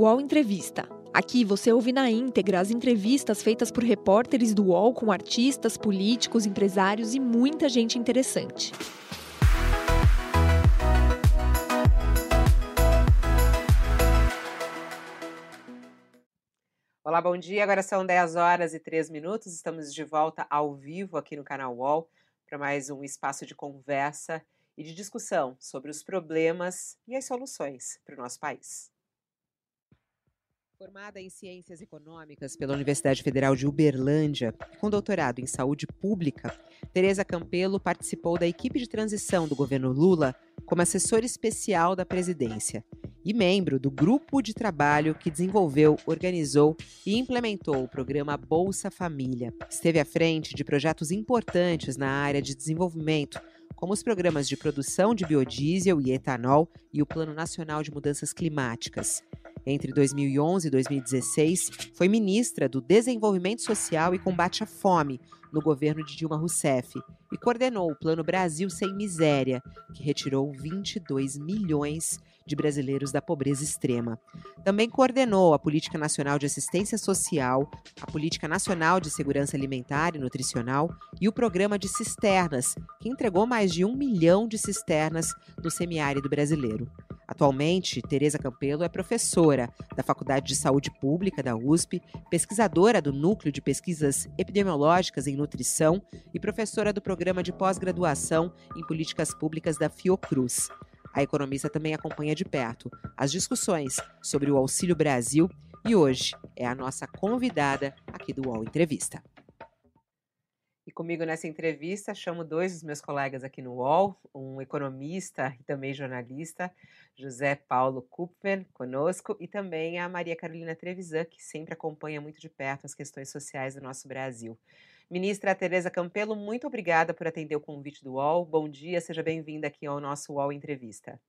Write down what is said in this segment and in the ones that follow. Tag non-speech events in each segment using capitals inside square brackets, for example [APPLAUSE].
UOL Entrevista. Aqui você ouve na íntegra as entrevistas feitas por repórteres do UOL com artistas, políticos, empresários e muita gente interessante. Olá, bom dia. Agora são 10 horas e 3 minutos. Estamos de volta ao vivo aqui no canal UOL para mais um espaço de conversa e de discussão sobre os problemas e as soluções para o nosso país. Formada em Ciências Econômicas pela Universidade Federal de Uberlândia, com doutorado em Saúde Pública, Tereza Campelo participou da equipe de transição do governo Lula como assessora especial da presidência e membro do grupo de trabalho que desenvolveu, organizou e implementou o programa Bolsa Família. Esteve à frente de projetos importantes na área de desenvolvimento, como os programas de produção de biodiesel e etanol e o Plano Nacional de Mudanças Climáticas. Entre 2011 e 2016, foi ministra do Desenvolvimento Social e Combate à Fome no governo de Dilma Rousseff e coordenou o Plano Brasil Sem Miséria, que retirou 22 milhões de brasileiros da pobreza extrema. Também coordenou a Política Nacional de Assistência Social, a Política Nacional de Segurança Alimentar e Nutricional e o Programa de Cisternas, que entregou mais de um milhão de cisternas no semiárido brasileiro. Atualmente, Tereza Campelo é professora da Faculdade de Saúde Pública da USP, pesquisadora do Núcleo de Pesquisas Epidemiológicas em Nutrição e professora do Programa de Pós-Graduação em Políticas Públicas da Fiocruz. A economista também acompanha de perto as discussões sobre o Auxílio Brasil e hoje é a nossa convidada aqui do UOL Entrevista. E comigo nessa entrevista chamo dois dos meus colegas aqui no UOL, um economista e também jornalista, José Paulo Kupfer, conosco, e também a Maria Carolina Trevisan, que sempre acompanha muito de perto as questões sociais do nosso Brasil. Ministra Tereza Campelo, muito obrigada por atender o convite do UOL. Bom dia, seja bem-vinda aqui ao nosso UOL Entrevista.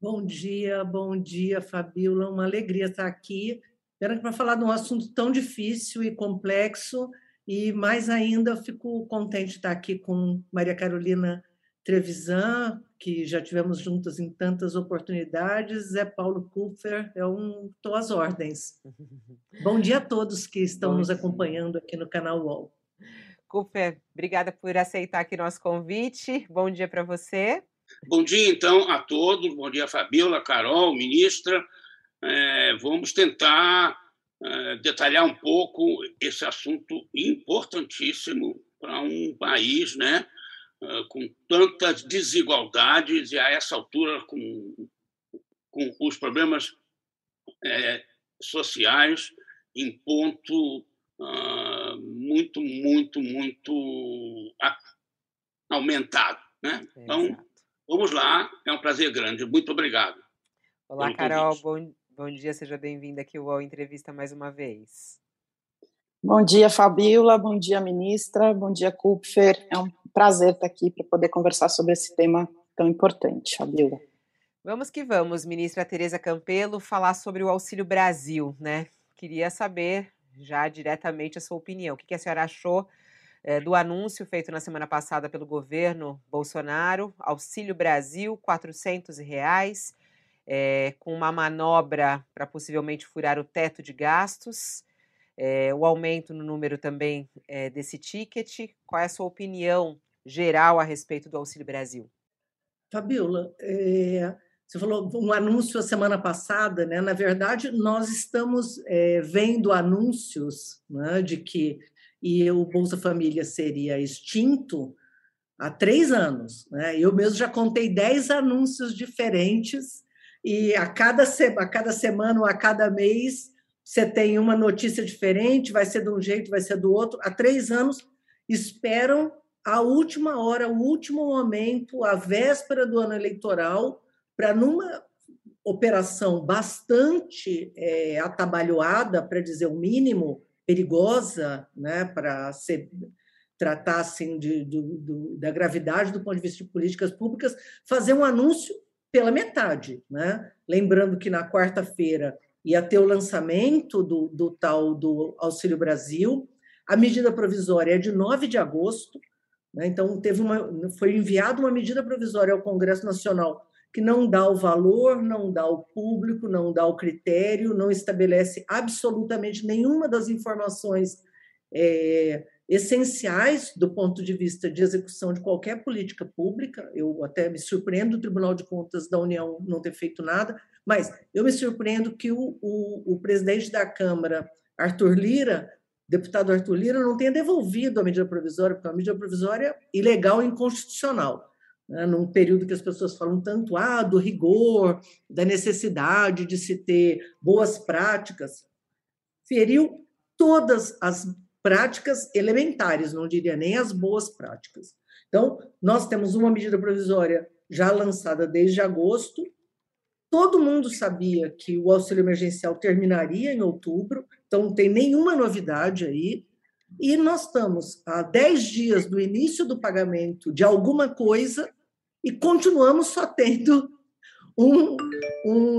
Bom dia, bom dia, Fabíola. Uma alegria estar aqui. Para falar de um assunto tão difícil e complexo, e mais ainda fico contente de estar aqui com Maria Carolina Trevisan, que já tivemos juntas em tantas oportunidades, Zé Paulo Kupfer, é um estou às ordens. [LAUGHS] Bom dia a todos que estão Bom nos acompanhando aqui no canal UOL. Kupfer, obrigada por aceitar aqui nosso convite. Bom dia para você. Bom dia, então, a todos. Bom dia, Fabiola, Carol, ministra. É, vamos tentar detalhar um pouco esse assunto importantíssimo para um país, né? com tantas desigualdades e a essa altura com, com os problemas é, sociais em ponto uh, muito, muito, muito aumentado. Né? Então, vamos lá, é um prazer grande. Muito obrigado. Olá, Carol, bom, bom dia, seja bem-vinda aqui ao Entrevista mais uma vez. Bom dia, Fabiola, bom dia, ministra, bom dia, Kupfer. É um prazer estar aqui para poder conversar sobre esse tema tão importante, Fabiola. Vamos que vamos, ministra Tereza Campelo, falar sobre o Auxílio Brasil, né? Queria saber já diretamente a sua opinião. O que a senhora achou é, do anúncio feito na semana passada pelo governo Bolsonaro, Auxílio Brasil, R$ reais, é, com uma manobra para possivelmente furar o teto de gastos é, o aumento no número também é, desse ticket. Qual é a sua opinião geral a respeito do Auxílio Brasil? Fabiola, você falou um anúncio a semana passada, né? Na verdade, nós estamos vendo anúncios né, de que e o Bolsa Família seria extinto há três anos. Né? Eu mesmo já contei dez anúncios diferentes e a cada, a cada semana ou a cada mês você tem uma notícia diferente, vai ser de um jeito, vai ser do outro. Há três anos esperam a última hora, o último momento, a véspera do ano eleitoral, para numa operação bastante é, atabalhoada, para dizer o mínimo, perigosa, né, para ser tratar assim de, de, de, da gravidade do ponto de vista de políticas públicas, fazer um anúncio pela metade, né? Lembrando que na quarta-feira ia ter o lançamento do, do tal do Auxílio Brasil. A medida provisória é de 9 de agosto, né? então teve uma, foi enviada uma medida provisória ao Congresso Nacional que não dá o valor, não dá o público, não dá o critério, não estabelece absolutamente nenhuma das informações é, essenciais do ponto de vista de execução de qualquer política pública. Eu até me surpreendo do Tribunal de Contas da União não ter feito nada, mas eu me surpreendo que o, o, o presidente da Câmara, Arthur Lira, deputado Arthur Lira, não tenha devolvido a medida provisória, porque é uma medida provisória ilegal e inconstitucional. Né? Num período que as pessoas falam tanto ah, do rigor, da necessidade de se ter boas práticas, feriu todas as práticas elementares, não diria nem as boas práticas. Então, nós temos uma medida provisória já lançada desde agosto. Todo mundo sabia que o auxílio emergencial terminaria em outubro, então não tem nenhuma novidade aí. E nós estamos a 10 dias do início do pagamento de alguma coisa e continuamos só tendo um, um,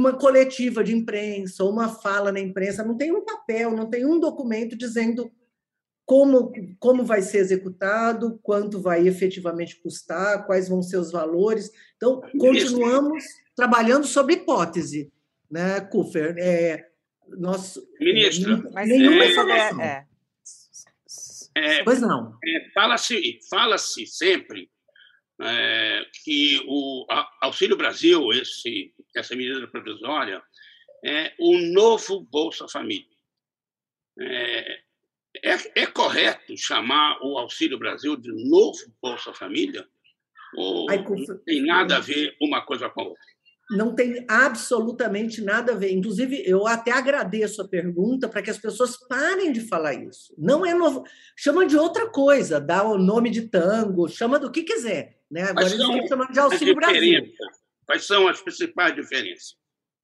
uma coletiva de imprensa, uma fala na imprensa, não tem um papel, não tem um documento dizendo como, como vai ser executado, quanto vai efetivamente custar, quais vão ser os valores. Então, continuamos trabalhando sobre hipótese, né, Kufer? É, nós, Ministro, mas nenhuma é, informação. É, é, pois não. É, Fala-se fala -se sempre é, que o Auxílio Brasil, esse, essa medida provisória, é o novo Bolsa Família. É, é, é, correto chamar o Auxílio Brasil de novo Bolsa Família? Ou Ai, não tem nada a ver uma coisa com a outra? não tem absolutamente nada a ver. Inclusive, eu até agradeço a pergunta para que as pessoas parem de falar isso. Não é novo. Chama de outra coisa, dá o nome de tango, chama do que quiser. Né? Agora eles estão chamando de Auxílio Brasil. Quais são as principais diferenças?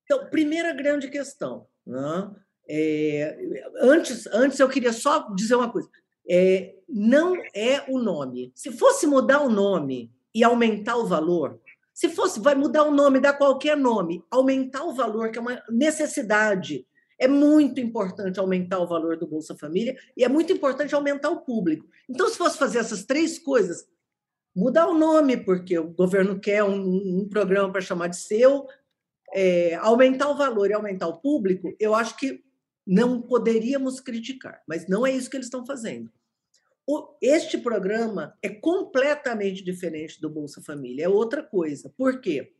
Então, primeira grande questão. Né? É, antes, antes, eu queria só dizer uma coisa. É, não é o nome. Se fosse mudar o nome e aumentar o valor, se fosse, vai mudar o nome, dar qualquer nome, aumentar o valor, que é uma necessidade. É muito importante aumentar o valor do Bolsa Família e é muito importante aumentar o público. Então, se fosse fazer essas três coisas, mudar o nome, porque o governo quer um, um programa para chamar de seu, é, aumentar o valor e aumentar o público, eu acho que não poderíamos criticar, mas não é isso que eles estão fazendo. O, este programa é completamente diferente do Bolsa Família, é outra coisa. Por quê?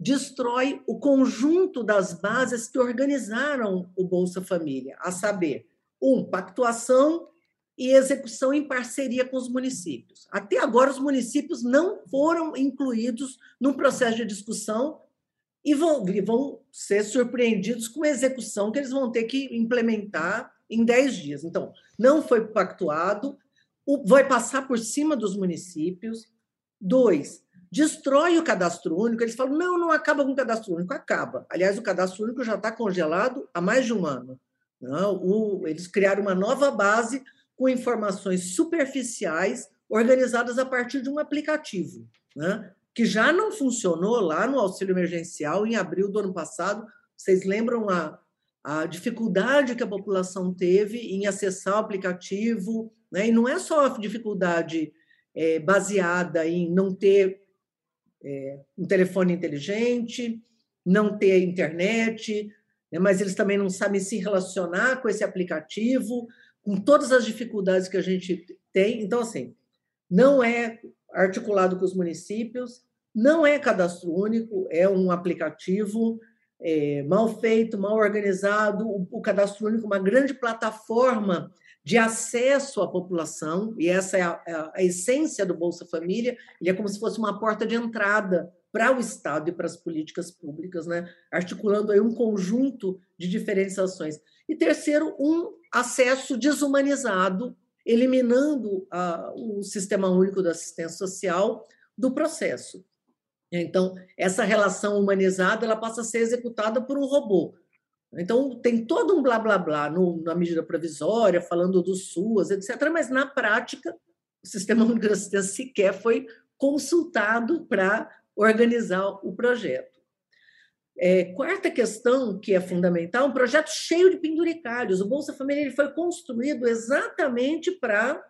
Destrói o conjunto das bases que organizaram o Bolsa Família, a saber, um, pactuação e execução em parceria com os municípios. Até agora, os municípios não foram incluídos num processo de discussão e vão, vão ser surpreendidos com a execução que eles vão ter que implementar em 10 dias. Então, não foi pactuado, vai passar por cima dos municípios. Dois, destrói o cadastro único. Eles falam: não, não acaba com o cadastro único. Acaba. Aliás, o cadastro único já está congelado há mais de um ano. Não, o, eles criaram uma nova base com informações superficiais organizadas a partir de um aplicativo, né? que já não funcionou lá no auxílio emergencial em abril do ano passado. Vocês lembram a, a dificuldade que a população teve em acessar o aplicativo, né? E não é só a dificuldade é, baseada em não ter é, um telefone inteligente, não ter internet, né? mas eles também não sabem se relacionar com esse aplicativo, com todas as dificuldades que a gente tem. Então, assim, não é articulado com os municípios, não é cadastro único, é um aplicativo é, mal feito, mal organizado. O, o cadastro único, uma grande plataforma de acesso à população, e essa é a, é a, a, essência do Bolsa Família, ele é como se fosse uma porta de entrada para o Estado e para as políticas públicas, né? articulando aí um conjunto de diferenciações. E terceiro, um acesso desumanizado, eliminando a, o Sistema Único da Assistência Social do processo. Então, essa relação humanizada ela passa a ser executada por um robô, então, tem todo um blá blá blá no, na medida provisória, falando do SUAS, etc., mas na prática, o Sistema [LAUGHS] Único de Assistência sequer foi consultado para organizar o projeto. É, quarta questão, que é fundamental, um projeto cheio de penduricalhos. O Bolsa Família ele foi construído exatamente para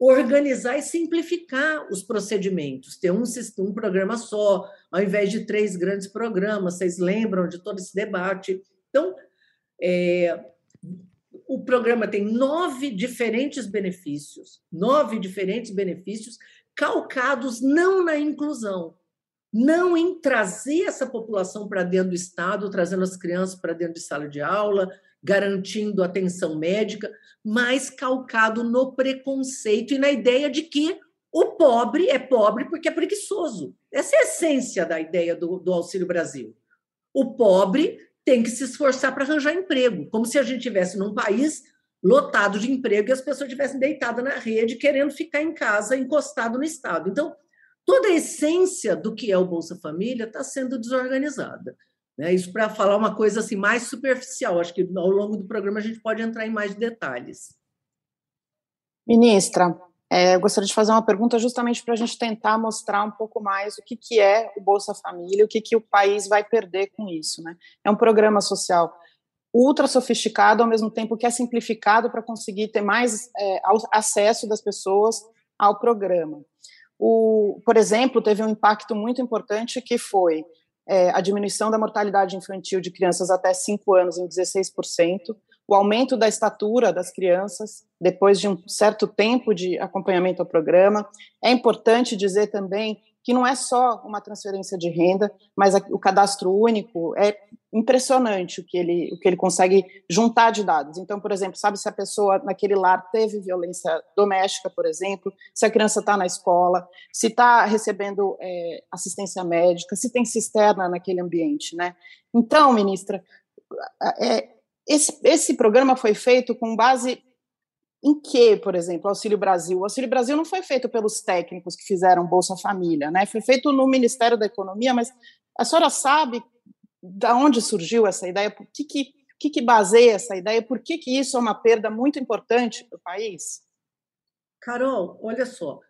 organizar e simplificar os procedimentos, ter um, um programa só, ao invés de três grandes programas. Vocês lembram de todo esse debate? Então, é, o programa tem nove diferentes benefícios, nove diferentes benefícios calcados não na inclusão, não em trazer essa população para dentro do Estado, trazendo as crianças para dentro de sala de aula, garantindo atenção médica, mas calcado no preconceito e na ideia de que o pobre é pobre porque é preguiçoso. Essa é a essência da ideia do, do Auxílio Brasil. O pobre tem que se esforçar para arranjar emprego, como se a gente tivesse num país lotado de emprego e as pessoas estivessem deitadas na rede querendo ficar em casa encostado no Estado. Então, toda a essência do que é o Bolsa Família está sendo desorganizada. Né? Isso para falar uma coisa assim mais superficial. Acho que ao longo do programa a gente pode entrar em mais detalhes. Ministra, é, eu gostaria de fazer uma pergunta justamente para a gente tentar mostrar um pouco mais o que, que é o Bolsa Família, o que, que o país vai perder com isso. Né? É um programa social ultra sofisticado, ao mesmo tempo que é simplificado para conseguir ter mais é, acesso das pessoas ao programa. O, por exemplo, teve um impacto muito importante que foi é, a diminuição da mortalidade infantil de crianças até 5 anos em 16%, o aumento da estatura das crianças depois de um certo tempo de acompanhamento ao programa. É importante dizer também que não é só uma transferência de renda, mas o cadastro único é impressionante o que ele, o que ele consegue juntar de dados. Então, por exemplo, sabe se a pessoa naquele lar teve violência doméstica, por exemplo, se a criança está na escola, se está recebendo é, assistência médica, se tem cisterna naquele ambiente, né? Então, ministra, é, esse, esse programa foi feito com base em que, por exemplo, Auxílio Brasil? O Auxílio Brasil não foi feito pelos técnicos que fizeram Bolsa Família, né? Foi feito no Ministério da Economia, mas a senhora sabe da onde surgiu essa ideia? Por que, que, que, que baseia essa ideia? Por que, que isso é uma perda muito importante para o país? Carol, olha só.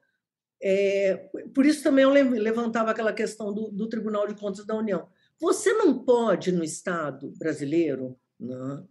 É, por isso também eu levantava aquela questão do, do Tribunal de Contas da União. Você não pode, no Estado brasileiro, né,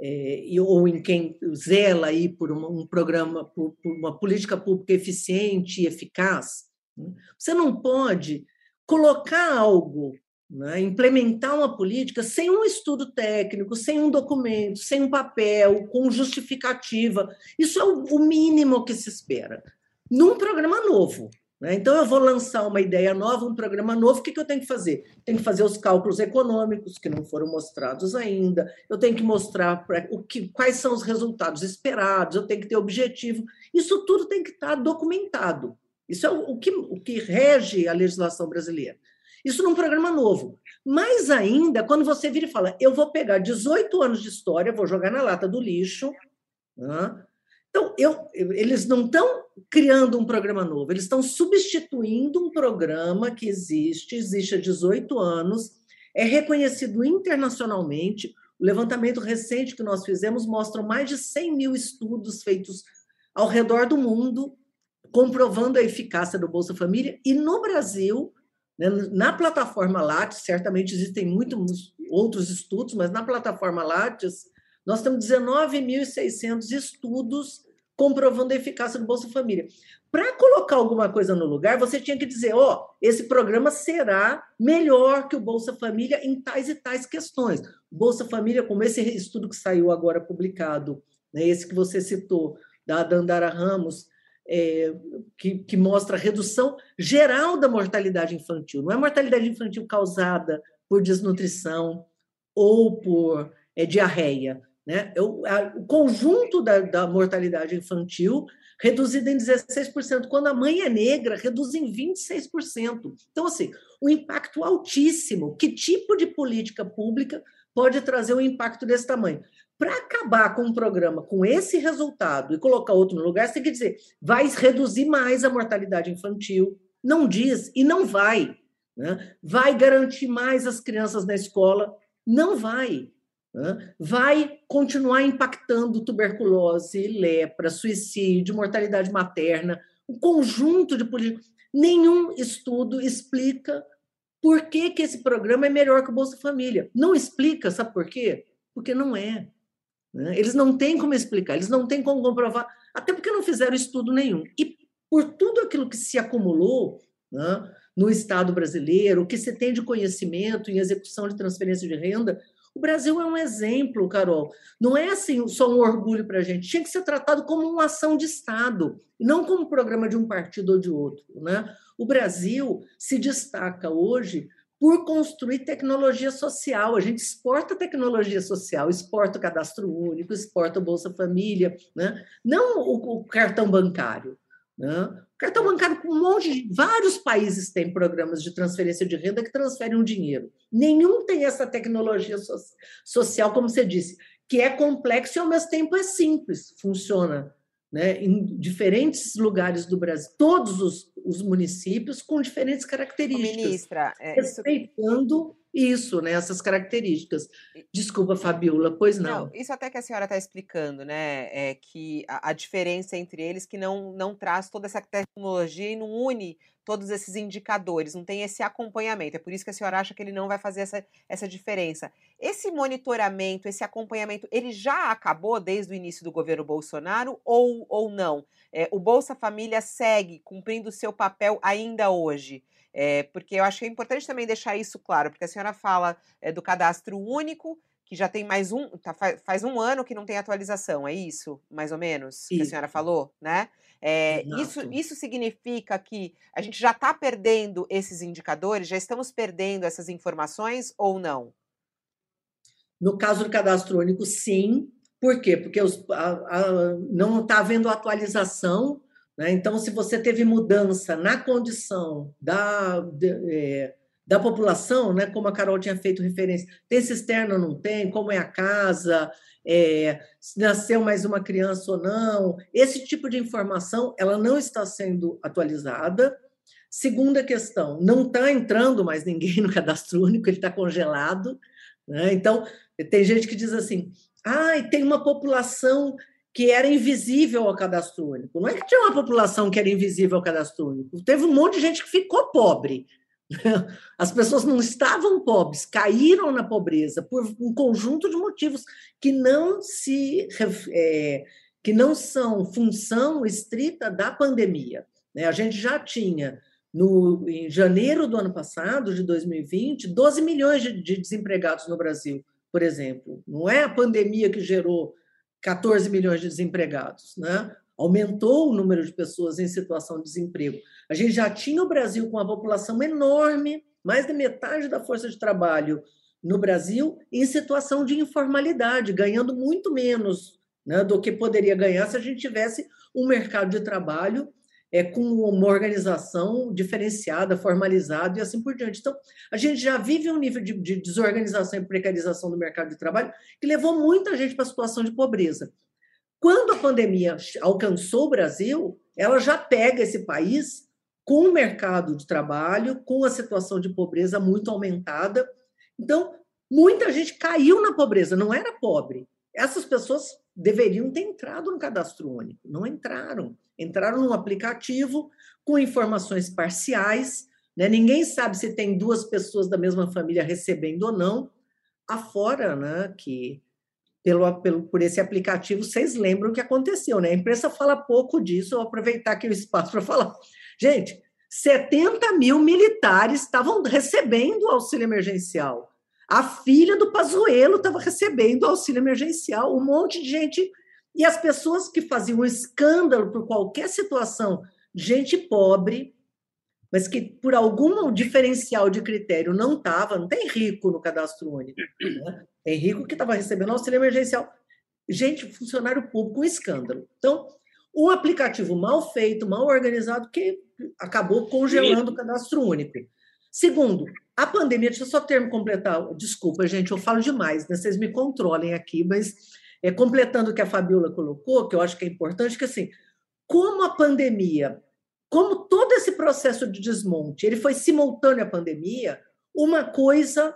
é, ou em quem zela aí por uma, um programa, por, por, uma política pública eficiente e eficaz, né? você não pode colocar algo, né, implementar uma política sem um estudo técnico, sem um documento, sem um papel, com justificativa. Isso é o mínimo que se espera. Num programa novo? Então, eu vou lançar uma ideia nova, um programa novo, o que, eu tenho que fazer? Tenho que fazer os cálculos econômicos, que não foram mostrados ainda, eu tenho que mostrar o que, quais são os resultados esperados, eu tenho que ter objetivo. Isso tudo tem que estar documentado. Isso é o, que, o que rege a legislação brasileira. Isso num programa novo. Mais ainda, quando você vira e fala, eu vou pegar 18 anos de história, vou jogar na lata do lixo, né? Então, eu, eles não estão criando um programa novo, eles estão substituindo um programa que existe, existe há 18 anos, é reconhecido internacionalmente. O levantamento recente que nós fizemos mostra mais de 100 mil estudos feitos ao redor do mundo, comprovando a eficácia do Bolsa Família. E no Brasil, né, na plataforma Lattes, certamente existem muitos outros estudos, mas na plataforma Lattes, nós temos 19.600 estudos comprovando a eficácia do Bolsa Família. Para colocar alguma coisa no lugar, você tinha que dizer: ó, oh, esse programa será melhor que o Bolsa Família em tais e tais questões. Bolsa Família, como esse estudo que saiu agora publicado, né, esse que você citou, da Dandara Ramos, é, que, que mostra a redução geral da mortalidade infantil. Não é mortalidade infantil causada por desnutrição ou por é, diarreia, né? Eu, a, o conjunto da, da, mortalidade infantil reduzida em 16%, quando a mãe é negra, reduz em 26%. Então, assim, um impacto altíssimo. Que tipo de política pública pode trazer um impacto desse tamanho? Para acabar com um programa com esse resultado e colocar outro no lugar, você tem que dizer, vai reduzir mais a mortalidade infantil. Não diz e não vai. Né? Vai garantir mais as crianças na escola? Não vai vai continuar impactando tuberculose, lepra, suicídio, mortalidade materna, um conjunto de políticas. Nenhum estudo explica por que, que esse programa é melhor que o Bolsa Família. Não explica, sabe por quê? Porque não é. Né? Eles não têm como explicar, eles não têm como comprovar, até porque não fizeram estudo nenhum. E por tudo aquilo que se acumulou né, no Estado brasileiro, o que se tem de conhecimento em execução de transferência de renda, o Brasil é um exemplo, Carol. Não é assim só um orgulho para a gente. Tinha que ser tratado como uma ação de Estado, não como programa de um partido ou de outro. Né? O Brasil se destaca hoje por construir tecnologia social. A gente exporta tecnologia social, exporta o cadastro único, exporta o Bolsa Família, né? não o, o cartão bancário. Né? Cartão bancário, um monte de. Vários países têm programas de transferência de renda que transferem o dinheiro. Nenhum tem essa tecnologia so social, como você disse, que é complexo e ao mesmo tempo é simples, funciona né, em diferentes lugares do Brasil, todos os, os municípios com diferentes características. Ministra, é, respeitando isso, né, essas características. Desculpa, Fabiola, pois não. não isso até que a senhora está explicando, né, é que a, a, diferença entre eles que não, não traz toda essa tecnologia e não une todos esses indicadores, não tem esse acompanhamento. É por isso que a senhora acha que ele não vai fazer essa, essa diferença. Esse monitoramento, esse acompanhamento, ele já acabou desde o início do governo Bolsonaro ou, ou não? É, o Bolsa Família segue cumprindo o seu papel ainda hoje? É, porque eu acho que é importante também deixar isso claro, porque a senhora fala é, do cadastro único, que já tem mais um, tá, faz um ano que não tem atualização, é isso, mais ou menos, isso. que a senhora falou, né? É, isso, isso significa que a gente já está perdendo esses indicadores, já estamos perdendo essas informações ou não? No caso do cadastro único, sim. Por quê? Porque os, a, a, não está havendo atualização? Então, se você teve mudança na condição da, de, é, da população, né? como a Carol tinha feito referência, tem cisterna ou não tem, como é a casa, é, se nasceu mais uma criança ou não, esse tipo de informação ela não está sendo atualizada. Segunda questão, não está entrando mais ninguém [LAUGHS] no cadastro único, ele está congelado. Né? Então, tem gente que diz assim: ah, tem uma população que era invisível ao cadastro único. Não é que tinha uma população que era invisível ao cadastro único. Teve um monte de gente que ficou pobre. [LAUGHS] As pessoas não estavam pobres, caíram na pobreza por um conjunto de motivos que não se é, que não são função estrita da pandemia. Né? A gente já tinha no, em janeiro do ano passado, de 2020, 12 milhões de, de desempregados no Brasil, por exemplo. Não é a pandemia que gerou 14 milhões de desempregados, né? Aumentou o número de pessoas em situação de desemprego. A gente já tinha o Brasil com uma população enorme, mais da metade da força de trabalho no Brasil em situação de informalidade, ganhando muito menos né, do que poderia ganhar se a gente tivesse um mercado de trabalho é, com uma organização diferenciada, formalizada e assim por diante. Então, a gente já vive um nível de, de desorganização e precarização do mercado de trabalho que levou muita gente para a situação de pobreza. Quando a pandemia alcançou o Brasil, ela já pega esse país com o mercado de trabalho, com a situação de pobreza muito aumentada. Então, muita gente caiu na pobreza, não era pobre. Essas pessoas deveriam ter entrado no cadastro único, não entraram entraram num aplicativo com informações parciais, né? ninguém sabe se tem duas pessoas da mesma família recebendo ou não, afora né, que pelo, pelo, por esse aplicativo, vocês lembram o que aconteceu, né? A imprensa fala pouco disso, eu vou aproveitar aqui o espaço para falar. Gente, 70 mil militares estavam recebendo auxílio emergencial. A filha do Pazuello estava recebendo auxílio emergencial. Um monte de gente e as pessoas que faziam um escândalo por qualquer situação, gente pobre, mas que por algum diferencial de critério não estava, não tem rico no cadastro único. Né? Tem rico que estava recebendo auxílio emergencial. Gente, funcionário público, um escândalo. Então, um aplicativo mal feito, mal organizado, que acabou congelando o cadastro único. Segundo, a pandemia, deixa eu só termo completar, desculpa, gente, eu falo demais, né? vocês me controlem aqui, mas é, completando o que a Fabiola colocou, que eu acho que é importante, que assim, como a pandemia, como todo esse processo de desmonte, ele foi simultâneo à pandemia, uma coisa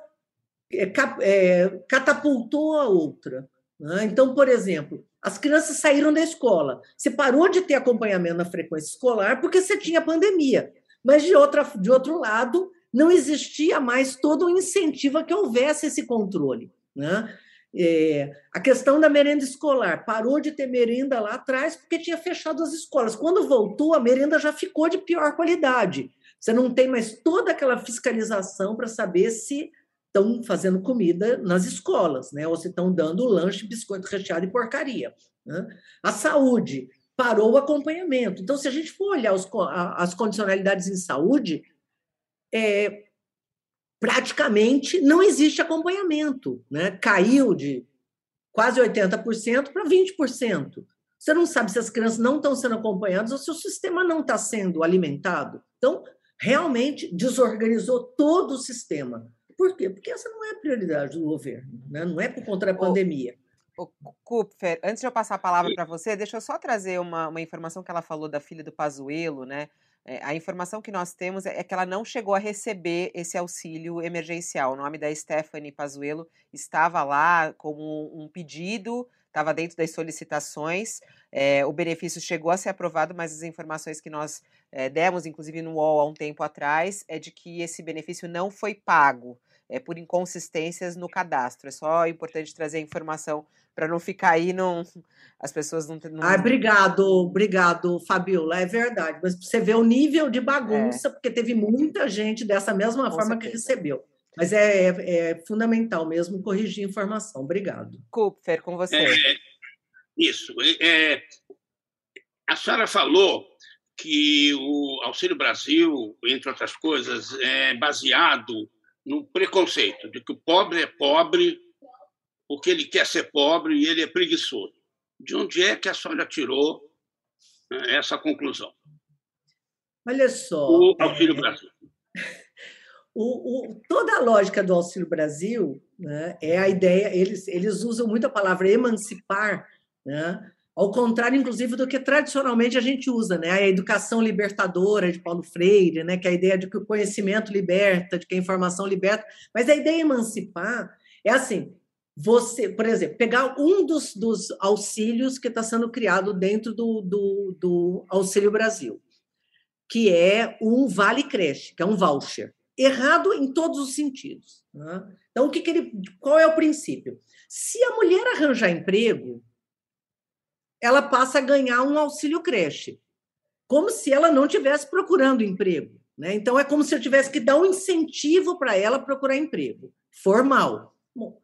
é, é, catapultou a outra. Né? Então, por exemplo, as crianças saíram da escola. Você parou de ter acompanhamento na frequência escolar porque você tinha pandemia. Mas, de, outra, de outro lado, não existia mais todo o incentivo a que houvesse esse controle. Né? É, a questão da merenda escolar parou de ter merenda lá atrás porque tinha fechado as escolas. Quando voltou, a merenda já ficou de pior qualidade. Você não tem mais toda aquela fiscalização para saber se estão fazendo comida nas escolas, né? ou se estão dando lanche, biscoito recheado e porcaria. Né? A saúde parou o acompanhamento. Então, se a gente for olhar os, as condicionalidades em saúde, é, praticamente não existe acompanhamento. Né? Caiu de quase 80% para 20%. Você não sabe se as crianças não estão sendo acompanhadas ou se o sistema não está sendo alimentado. Então, realmente desorganizou todo o sistema. Por quê? Porque essa não é a prioridade do governo, né? não é por conta da pandemia. O, o Kupfer, antes de eu passar a palavra para você, deixa eu só trazer uma, uma informação que ela falou da filha do Pazuello, né? É, a informação que nós temos é, é que ela não chegou a receber esse auxílio emergencial. O nome da Stephanie Pazuello estava lá como um pedido, estava dentro das solicitações. É, o benefício chegou a ser aprovado, mas as informações que nós é, demos, inclusive no UOL há um tempo atrás, é de que esse benefício não foi pago é, por inconsistências no cadastro. É só importante trazer a informação para não ficar aí, não, [LAUGHS] as pessoas não, não. Ah, obrigado, obrigado, Fabiola. É verdade. Mas você vê o nível de bagunça, é. porque teve muita gente dessa mesma Com forma certeza. que recebeu. Mas é, é, é, fundamental mesmo corrigir a informação. Obrigado. Kupfer, com você. É, isso. É, a senhora falou que o Auxílio Brasil, entre outras coisas, é baseado no preconceito de que o pobre é pobre porque ele quer ser pobre e ele é preguiçoso. De onde é que a senhora tirou né, essa conclusão? Olha só. O Auxílio. Brasil. [LAUGHS] O, o, toda a lógica do Auxílio Brasil né, é a ideia, eles, eles usam muito a palavra emancipar, né, ao contrário, inclusive, do que tradicionalmente a gente usa, né? A educação libertadora de Paulo Freire, né? Que é a ideia de que o conhecimento liberta, de que a informação liberta. Mas a ideia de emancipar é assim: você, por exemplo, pegar um dos, dos auxílios que está sendo criado dentro do, do, do Auxílio Brasil, que é um Vale Creche, que é um voucher. Errado em todos os sentidos. Né? Então, o que, que ele, qual é o princípio? Se a mulher arranjar emprego, ela passa a ganhar um auxílio creche, como se ela não tivesse procurando emprego. Né? Então, é como se eu tivesse que dar um incentivo para ela procurar emprego formal. Bom,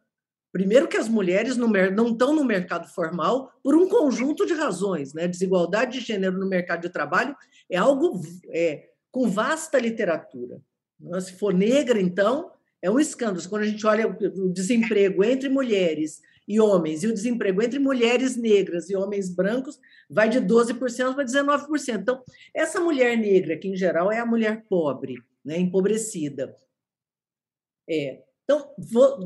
primeiro que as mulheres no, não estão no mercado formal por um conjunto de razões. Né? Desigualdade de gênero no mercado de trabalho é algo é, com vasta literatura. Né? Se for negra, então, é um escândalo. Quando a gente olha o desemprego entre mulheres e homens, e o desemprego entre mulheres negras e homens brancos vai de 12% para 19%. Então, essa mulher negra, que em geral é a mulher pobre, né, empobrecida, é, então,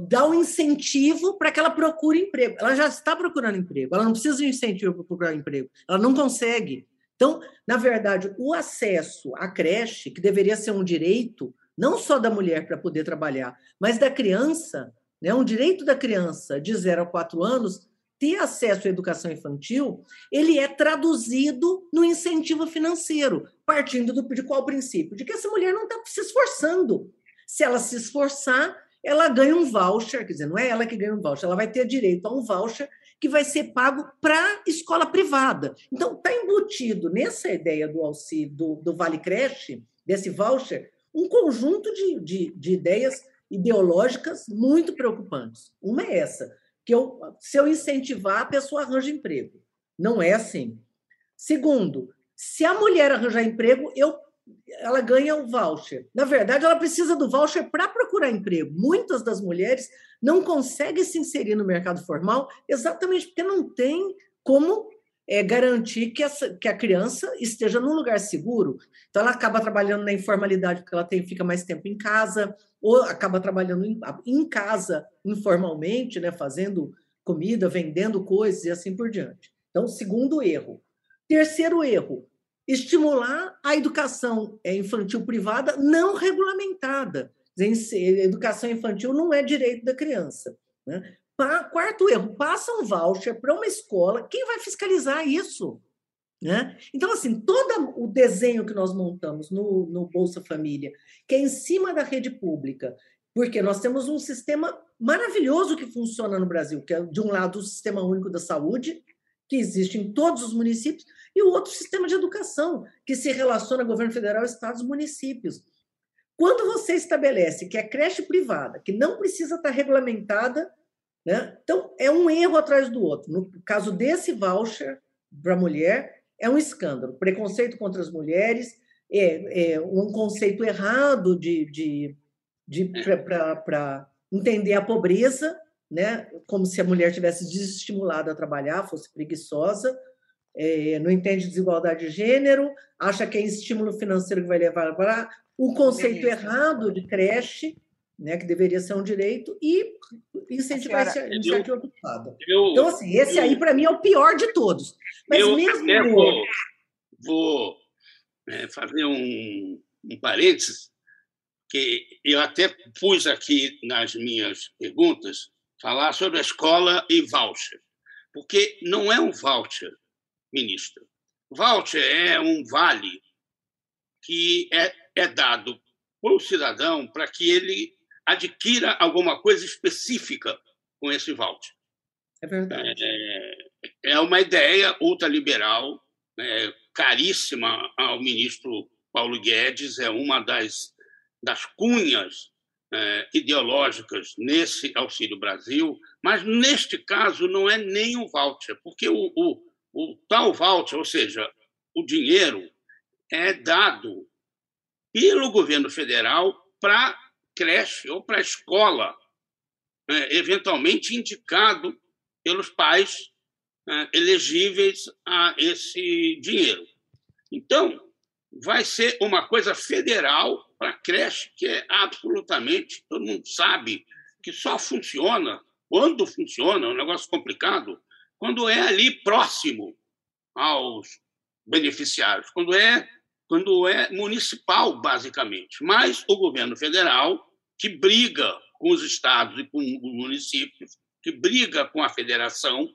dar um incentivo para que ela procure emprego. Ela já está procurando emprego, ela não precisa de incentivo para procurar emprego, ela não consegue. Então, na verdade, o acesso à creche, que deveria ser um direito, não só da mulher para poder trabalhar, mas da criança, né, um direito da criança de 0 a 4 anos ter acesso à educação infantil, ele é traduzido no incentivo financeiro, partindo do, de qual princípio? De que essa mulher não está se esforçando. Se ela se esforçar, ela ganha um voucher, quer dizer, não é ela que ganha um voucher, ela vai ter direito a um voucher que vai ser pago para escola privada. Então, está embutido nessa ideia do auxílio, do, do Vale Creche, desse voucher, um conjunto de, de, de ideias ideológicas muito preocupantes. Uma é essa, que eu, se eu incentivar, a pessoa arranja emprego. Não é assim. Segundo, se a mulher arranjar emprego, eu, ela ganha o voucher. Na verdade, ela precisa do voucher para procurar emprego. Muitas das mulheres não conseguem se inserir no mercado formal exatamente porque não tem como é garantir que, essa, que a criança esteja num lugar seguro. Então, ela acaba trabalhando na informalidade porque ela tem, fica mais tempo em casa, ou acaba trabalhando em, em casa informalmente, né, fazendo comida, vendendo coisas e assim por diante. Então, segundo erro. Terceiro erro, estimular a educação é, infantil privada não regulamentada. Educação infantil não é direito da criança. Né? Quarto erro, passa um voucher para uma escola. Quem vai fiscalizar isso? Né? Então, assim, todo o desenho que nós montamos no, no Bolsa Família, que é em cima da rede pública, porque nós temos um sistema maravilhoso que funciona no Brasil, que é, de um lado, o Sistema Único da Saúde, que existe em todos os municípios, e o outro sistema de educação, que se relaciona governo federal, estados municípios. Quando você estabelece que é creche privada, que não precisa estar regulamentada, né? então é um erro atrás do outro. No caso desse voucher para mulher, é um escândalo. Preconceito contra as mulheres, é, é um conceito errado de, de, de para entender a pobreza, né? como se a mulher tivesse desestimulada a trabalhar, fosse preguiçosa, é, não entende desigualdade de gênero, acha que é estímulo financeiro que vai levar para o conceito errado de creche, né, que deveria ser um direito, e incentivar essa iniciativa privada. Então, assim, esse eu, aí, para mim, é o pior de todos. Mas eu mesmo. Até vou, vou é, fazer um, um parênteses, que eu até pus aqui nas minhas perguntas, falar sobre a escola e voucher. Porque não é um voucher, ministro. Voucher é um vale que é, é dado para o cidadão para que ele adquira alguma coisa específica com esse voucher. É verdade. É, é uma ideia ultraliberal, é, caríssima ao ministro Paulo Guedes, é uma das, das cunhas é, ideológicas nesse Auxílio Brasil, mas neste caso não é nem um voucher, porque o, o, o tal voucher, ou seja, o dinheiro, é dado pelo governo federal para creche ou para a escola, né, eventualmente indicado pelos pais né, elegíveis a esse dinheiro. Então, vai ser uma coisa federal para creche, que é absolutamente, todo mundo sabe que só funciona, quando funciona, é um negócio complicado, quando é ali próximo aos beneficiários, quando é quando é municipal, basicamente. Mas o governo federal, que briga com os estados e com os municípios, que briga com a federação,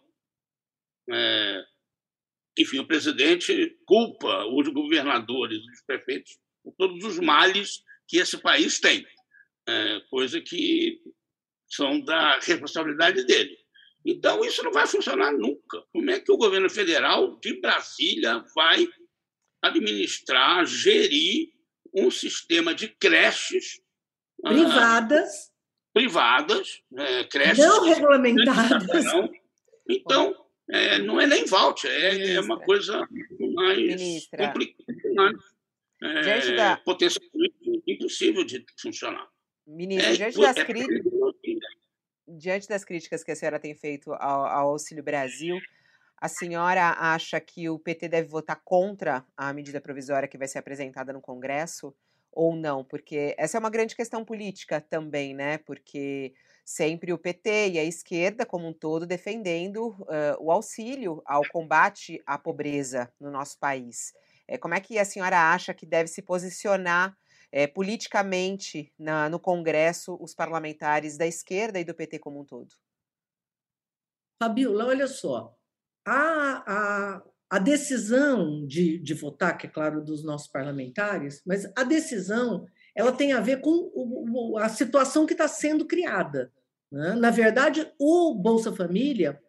é, enfim, o presidente culpa os governadores os prefeitos por todos os males que esse país tem, é, coisa que são da responsabilidade dele. Então, isso não vai funcionar nunca. Como é que o governo federal de Brasília vai administrar, gerir um sistema de creches privadas, ah, privadas, é, creches não regulamentadas. Então, é, não é nem voucher, é, é uma coisa mais Ministra. complicada, é, da... potencialmente impossível de funcionar. Ministro, é, diante, das críticas, diante das críticas que a senhora tem feito ao, ao Auxílio Brasil, a senhora acha que o PT deve votar contra a medida provisória que vai ser apresentada no Congresso ou não? Porque essa é uma grande questão política também, né? Porque sempre o PT e a esquerda como um todo defendendo uh, o auxílio ao combate à pobreza no nosso país. É, como é que a senhora acha que deve se posicionar é, politicamente na, no Congresso os parlamentares da esquerda e do PT como um todo? Fabiola, olha só, a, a, a decisão de, de votar, que é claro dos nossos parlamentares, mas a decisão ela tem a ver com o, a situação que está sendo criada. Né? Na verdade, o Bolsa Família,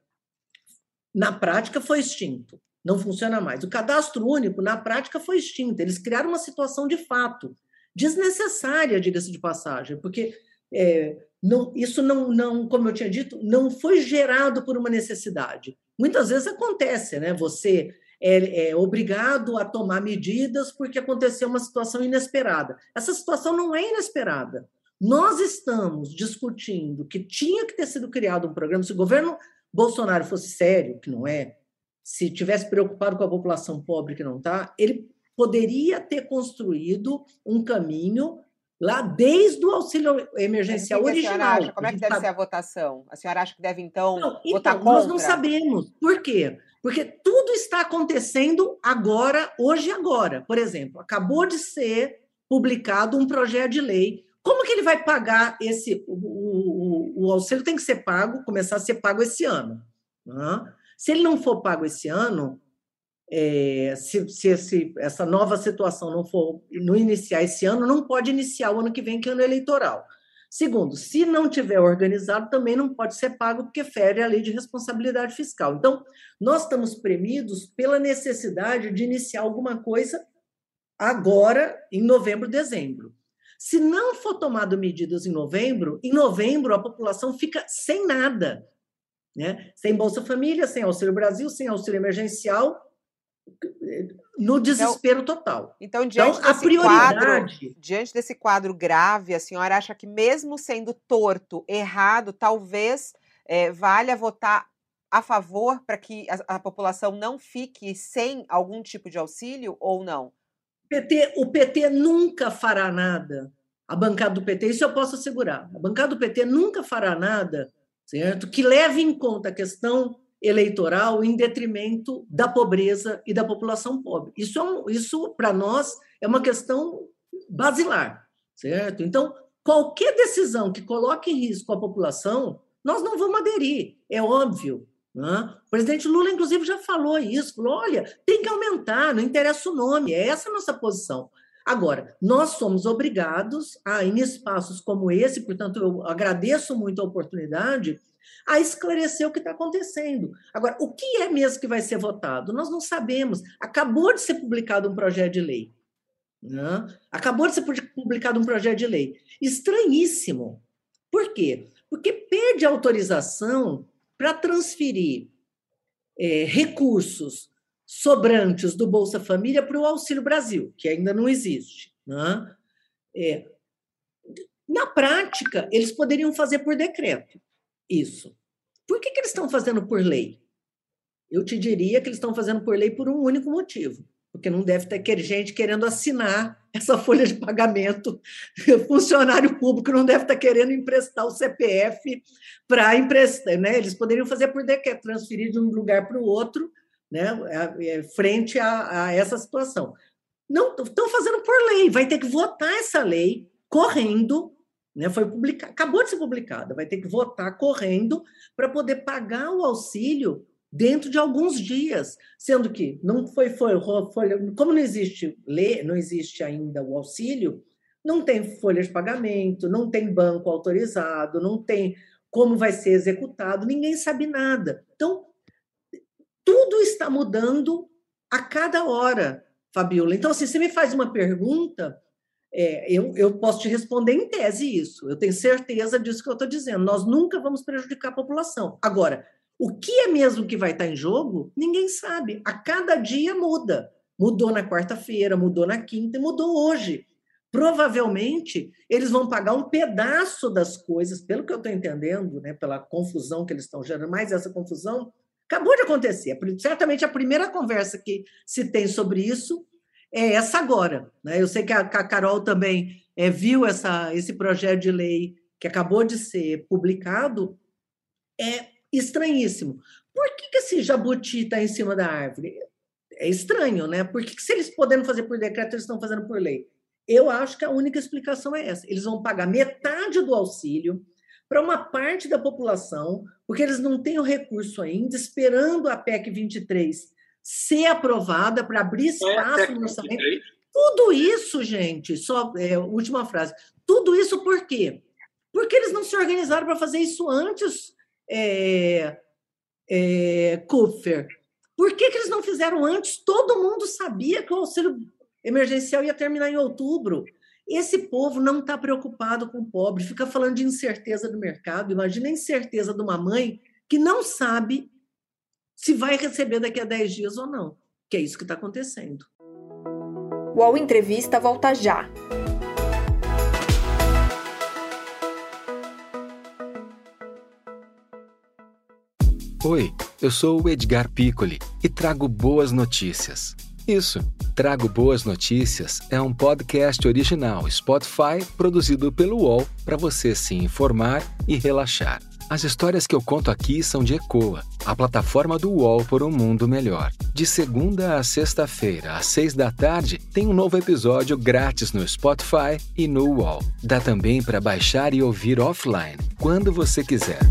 na prática, foi extinto, não funciona mais. O cadastro único, na prática, foi extinto. Eles criaram uma situação de fato desnecessária, diga-se de passagem, porque é, não, isso não, não, como eu tinha dito, não foi gerado por uma necessidade. Muitas vezes acontece, né? Você é, é, obrigado a tomar medidas porque aconteceu uma situação inesperada. Essa situação não é inesperada. Nós estamos discutindo que tinha que ter sido criado um programa, se o governo Bolsonaro fosse sério, que não é, se tivesse preocupado com a população pobre, que não está, ele poderia ter construído um caminho lá desde o auxílio emergencial original. Acha? Como é que deve ser a votação? A senhora acha que deve, então, não, votar então, contra? Nós não sabemos. Por quê? Porque tudo está acontecendo agora, hoje e agora. Por exemplo, acabou de ser publicado um projeto de lei. Como que ele vai pagar esse... O, o, o auxílio tem que ser pago, começar a ser pago esse ano. Né? Se ele não for pago esse ano, é, se, se esse, essa nova situação não for não iniciar esse ano, não pode iniciar o ano que vem, que é ano eleitoral. Segundo, se não tiver organizado, também não pode ser pago, porque fere a lei de responsabilidade fiscal. Então, nós estamos premidos pela necessidade de iniciar alguma coisa agora, em novembro, dezembro. Se não for tomado medidas em novembro, em novembro a população fica sem nada. Né? Sem Bolsa Família, sem Auxílio Brasil, sem auxílio emergencial, no então, desespero então, total. Então, diante, então, desse prioridade... quadro, diante desse quadro grave, a senhora acha que, mesmo sendo torto, errado, talvez é, valha votar a favor para que a, a, população não fique sem algum tipo de auxílio ou não? PT, o PT nunca fará nada. A bancada do PT, isso eu posso assegurar. A bancada do PT nunca fará nada, certo? Que leve em conta a questão eleitoral em detrimento da pobreza e da população pobre. Isso, é um, isso para nós, é uma questão basilar, certo? Então, qualquer decisão que coloque em risco a população, nós não vamos aderir, é óbvio. Né? O presidente Lula, inclusive, já falou isso, falou, olha, tem que aumentar, não interessa o nome, é essa a nossa posição. Agora, nós somos obrigados a, em espaços como esse, portanto, eu agradeço muito a oportunidade, a esclarecer o que está acontecendo. Agora, o que é mesmo que vai ser votado? Nós não sabemos. Acabou de ser publicado um projeto de lei. Né? Acabou de ser publicado um projeto de lei. Estranhíssimo. Por quê? Porque pede autorização para transferir é, recursos sobrantes do Bolsa Família para o Auxílio Brasil, que ainda não existe. Né? É, na prática, eles poderiam fazer por decreto isso. Por que, que eles estão fazendo por lei? Eu te diria que eles estão fazendo por lei por um único motivo, porque não deve ter gente querendo assinar essa [LAUGHS] folha de pagamento. Funcionário público não deve estar querendo emprestar o CPF para emprestar, né? Eles poderiam fazer por decreto, transferir de um lugar para o outro, né? É, frente a, a essa situação. Não estão fazendo por lei, vai ter que votar essa lei correndo né? Foi publicado, acabou de ser publicada, vai ter que votar correndo para poder pagar o auxílio dentro de alguns dias, sendo que não foi, foi, foi como não existe lei, não existe ainda o auxílio, não tem folha de pagamento, não tem banco autorizado, não tem como vai ser executado, ninguém sabe nada. Então, tudo está mudando a cada hora, Fabiola. Então, assim, você me faz uma pergunta, é, eu, eu posso te responder em tese isso. Eu tenho certeza disso que eu estou dizendo. Nós nunca vamos prejudicar a população. Agora, o que é mesmo que vai estar em jogo, ninguém sabe. A cada dia muda. Mudou na quarta-feira, mudou na quinta e mudou hoje. Provavelmente eles vão pagar um pedaço das coisas, pelo que eu estou entendendo, né, pela confusão que eles estão gerando, mais essa confusão acabou de acontecer. Certamente a primeira conversa que se tem sobre isso é essa agora. Né? Eu sei que a, a Carol também é, viu essa, esse projeto de lei que acabou de ser publicado, é estranhíssimo. Por que, que esse jabuti está em cima da árvore? É estranho, né? Por que, que se eles podendo fazer por decreto, eles estão fazendo por lei? Eu acho que a única explicação é essa. Eles vão pagar metade do auxílio para uma parte da população, porque eles não têm o recurso ainda, esperando a PEC 23 ser aprovada para abrir é, espaço no orçamento. Tudo isso, gente, só é, última frase. Tudo isso por quê? Porque eles não se organizaram para fazer isso antes, é, é, Kupfer. Por que, que eles não fizeram antes? Todo mundo sabia que o auxílio emergencial ia terminar em outubro. Esse povo não está preocupado com o pobre, fica falando de incerteza do mercado. Imagina a incerteza de uma mãe que não sabe se vai receber daqui a 10 dias ou não, que é isso que está acontecendo. O UOL Entrevista volta já. Oi, eu sou o Edgar Piccoli e trago boas notícias. Isso, Trago Boas Notícias é um podcast original Spotify produzido pelo UOL para você se informar e relaxar. As histórias que eu conto aqui são de Ecoa, a plataforma do UOL por um mundo melhor. De segunda a sexta-feira, às seis da tarde, tem um novo episódio grátis no Spotify e no UOL. Dá também para baixar e ouvir offline, quando você quiser.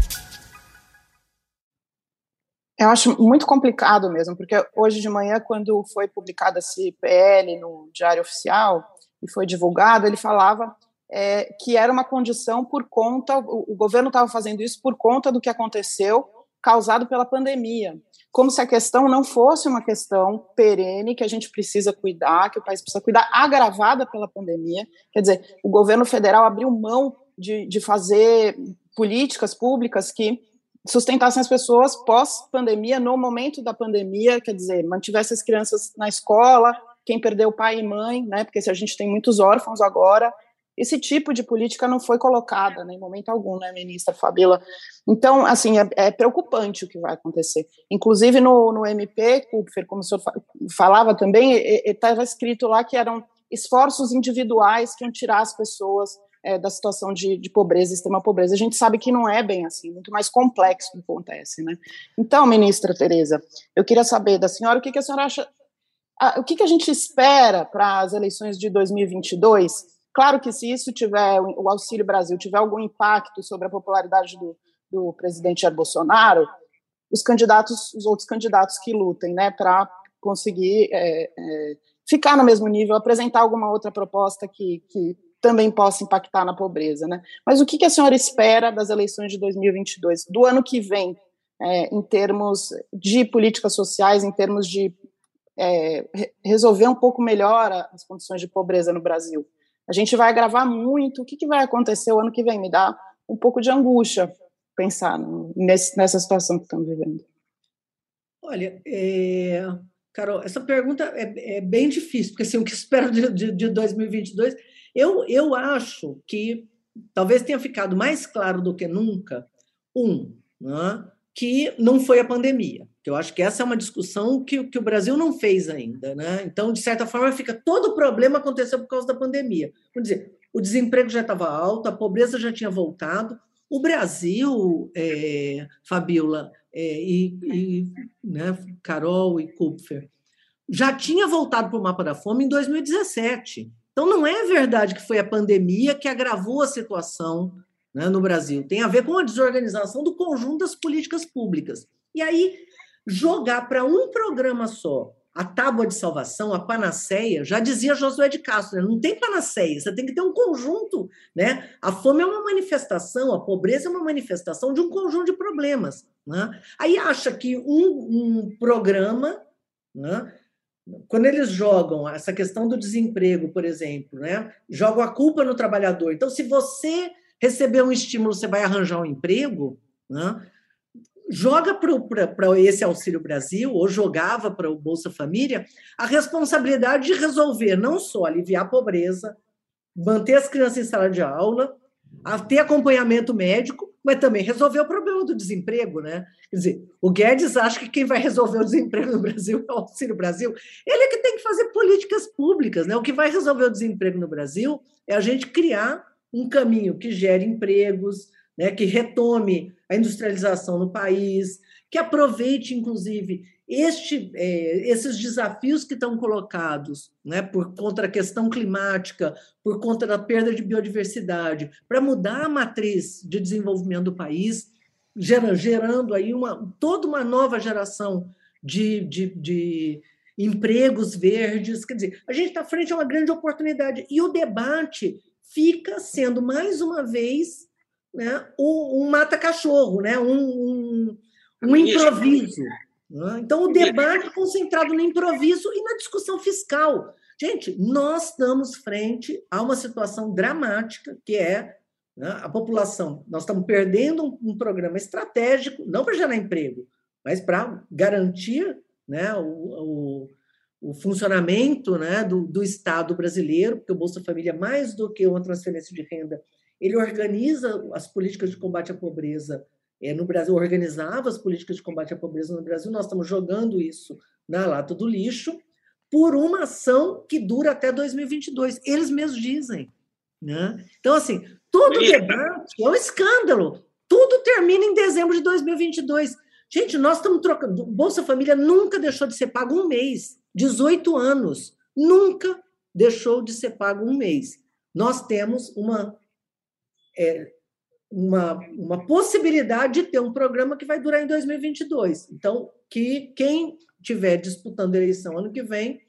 Eu acho muito complicado mesmo, porque hoje de manhã, quando foi publicado esse PL no Diário Oficial e foi divulgado, ele falava é, que era uma condição por conta, o, o governo estava fazendo isso por conta do que aconteceu causado pela pandemia. Como se a questão não fosse uma questão perene, que a gente precisa cuidar, que o país precisa cuidar, agravada pela pandemia. Quer dizer, o governo federal abriu mão de, de fazer políticas públicas que sustentassem as pessoas pós-pandemia, no momento da pandemia, quer dizer, mantivesse as crianças na escola, quem perdeu pai e mãe, né, porque se a gente tem muitos órfãos agora, esse tipo de política não foi colocada né, em momento algum, né, ministra Fabila? Então, assim, é, é preocupante o que vai acontecer. Inclusive no, no MP, como o senhor falava também, estava escrito lá que eram esforços individuais que iam tirar as pessoas é, da situação de, de, pobreza, extrema pobreza. A gente sabe que não é bem assim, muito mais complexo que acontece, né? Então, ministra Tereza, eu queria saber da senhora o que, que a senhora acha, a, o que, que a gente espera para as eleições de 2022? Claro que se isso tiver, o Auxílio Brasil tiver algum impacto sobre a popularidade do, do presidente Jair Bolsonaro, os candidatos, os outros candidatos que lutem, né, para conseguir é, é, ficar no mesmo nível, apresentar alguma outra proposta que, que também possa impactar na pobreza, né? Mas o que, a senhora espera das eleições de 2022, do ano que vem, é, em termos de políticas sociais, em termos de é, resolver um pouco melhor as condições de pobreza no Brasil? A gente vai agravar muito. O que, que vai acontecer o ano que vem? Me dá um pouco de angústia pensar nesse, nessa situação que estamos vivendo. Olha, é, Carol, essa pergunta é, é, bem difícil, porque assim, o que espero de, de, de 2022 eu, eu acho que talvez tenha ficado mais claro do que nunca, um, né, que não foi a pandemia. Eu acho que essa é uma discussão que, que o Brasil não fez ainda. Né? Então, de certa forma, fica todo o problema aconteceu por causa da pandemia. Vamos dizer, o desemprego já estava alto, a pobreza já tinha voltado. O Brasil, é, Fabiola é, e, e né, Carol e Kupfer, já tinha voltado para o mapa da fome em 2017. Então, não é verdade que foi a pandemia que agravou a situação né, no Brasil. Tem a ver com a desorganização do conjunto das políticas públicas. E aí, jogar para um programa só a tábua de salvação, a panaceia, já dizia Josué de Castro, né? não tem panaceia, você tem que ter um conjunto, né? A fome é uma manifestação, a pobreza é uma manifestação de um conjunto de problemas, né? Aí acha que um, um programa, né? quando eles jogam essa questão do desemprego, por exemplo, né, jogam a culpa no trabalhador. Então, se você receber um estímulo, você vai arranjar um emprego, né, joga para esse Auxílio Brasil, ou jogava para o Bolsa Família, a responsabilidade de resolver não só aliviar a pobreza, manter as crianças em sala de aula, ter acompanhamento médico, mas também resolver o problema do desemprego, né? Quer dizer, o Guedes acha que quem vai resolver o desemprego no Brasil é o Auxílio Brasil. Ele é que tem que fazer políticas públicas, né? O que vai resolver o desemprego no Brasil é a gente criar um caminho que gere empregos, né? Que retome a industrialização no país, que aproveite, inclusive, este, é, esses desafios que estão colocados né, por conta da questão climática, por conta da perda de biodiversidade, para mudar a matriz de desenvolvimento do país, gerando aí uma, toda uma nova geração de, de, de empregos verdes. Quer dizer, a gente está frente a uma grande oportunidade. E o debate fica sendo, mais uma vez, né, um, mata-cachorro, né, um, um, um improviso. Né? Então, o debate concentrado no improviso e na discussão fiscal. Gente, nós estamos frente a uma situação dramática, que é né, a população. Nós estamos perdendo um, um programa estratégico, não para gerar emprego, mas para garantir né, o, o, o funcionamento né, do, do, Estado brasileiro, porque o Bolsa Família, mais do que uma transferência de renda, ele organiza as políticas de combate à pobreza é, no Brasil, organizava as políticas de combate à pobreza no Brasil, nós estamos jogando isso na lata do lixo por uma ação que dura até 2022. Eles mesmos dizem. Né? Então, assim, todo debate é um escândalo. Tudo termina em dezembro de 2022. Gente, nós estamos trocando. Bolsa Família nunca deixou de ser pago um mês. 18 anos. Nunca deixou de ser pago um mês. Nós temos uma é, uma, uma possibilidade de ter um programa que vai durar em 2022. Então, que quem estiver disputando eleição ano que vem,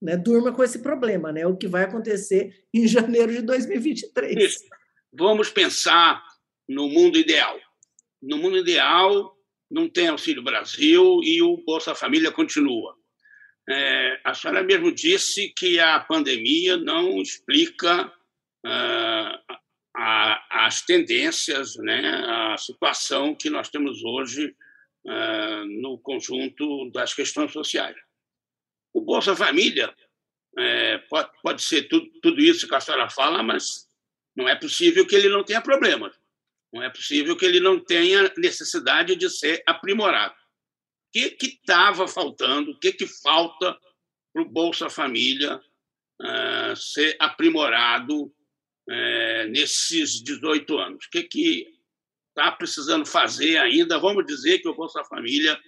né, durma com esse problema, né? O que vai acontecer em janeiro de 2023. Isso. Vamos pensar no mundo ideal. No mundo ideal, não tem Auxílio Brasil e o Bolsa Família continua. É, a senhora mesmo disse que a pandemia não explica ah, a, as tendências, né, a situação que nós temos hoje ah, no conjunto das questões sociais. O Bolsa Família é, pode, pode ser tudo, tudo isso que a senhora fala, mas não é possível que ele não tenha problemas. Não é possível que ele não tenha necessidade de ser aprimorado que estava faltando, o que, que falta para o Bolsa Família uh, ser aprimorado uh, nesses 18 anos? O que está precisando fazer ainda? Vamos dizer que o Bolsa Família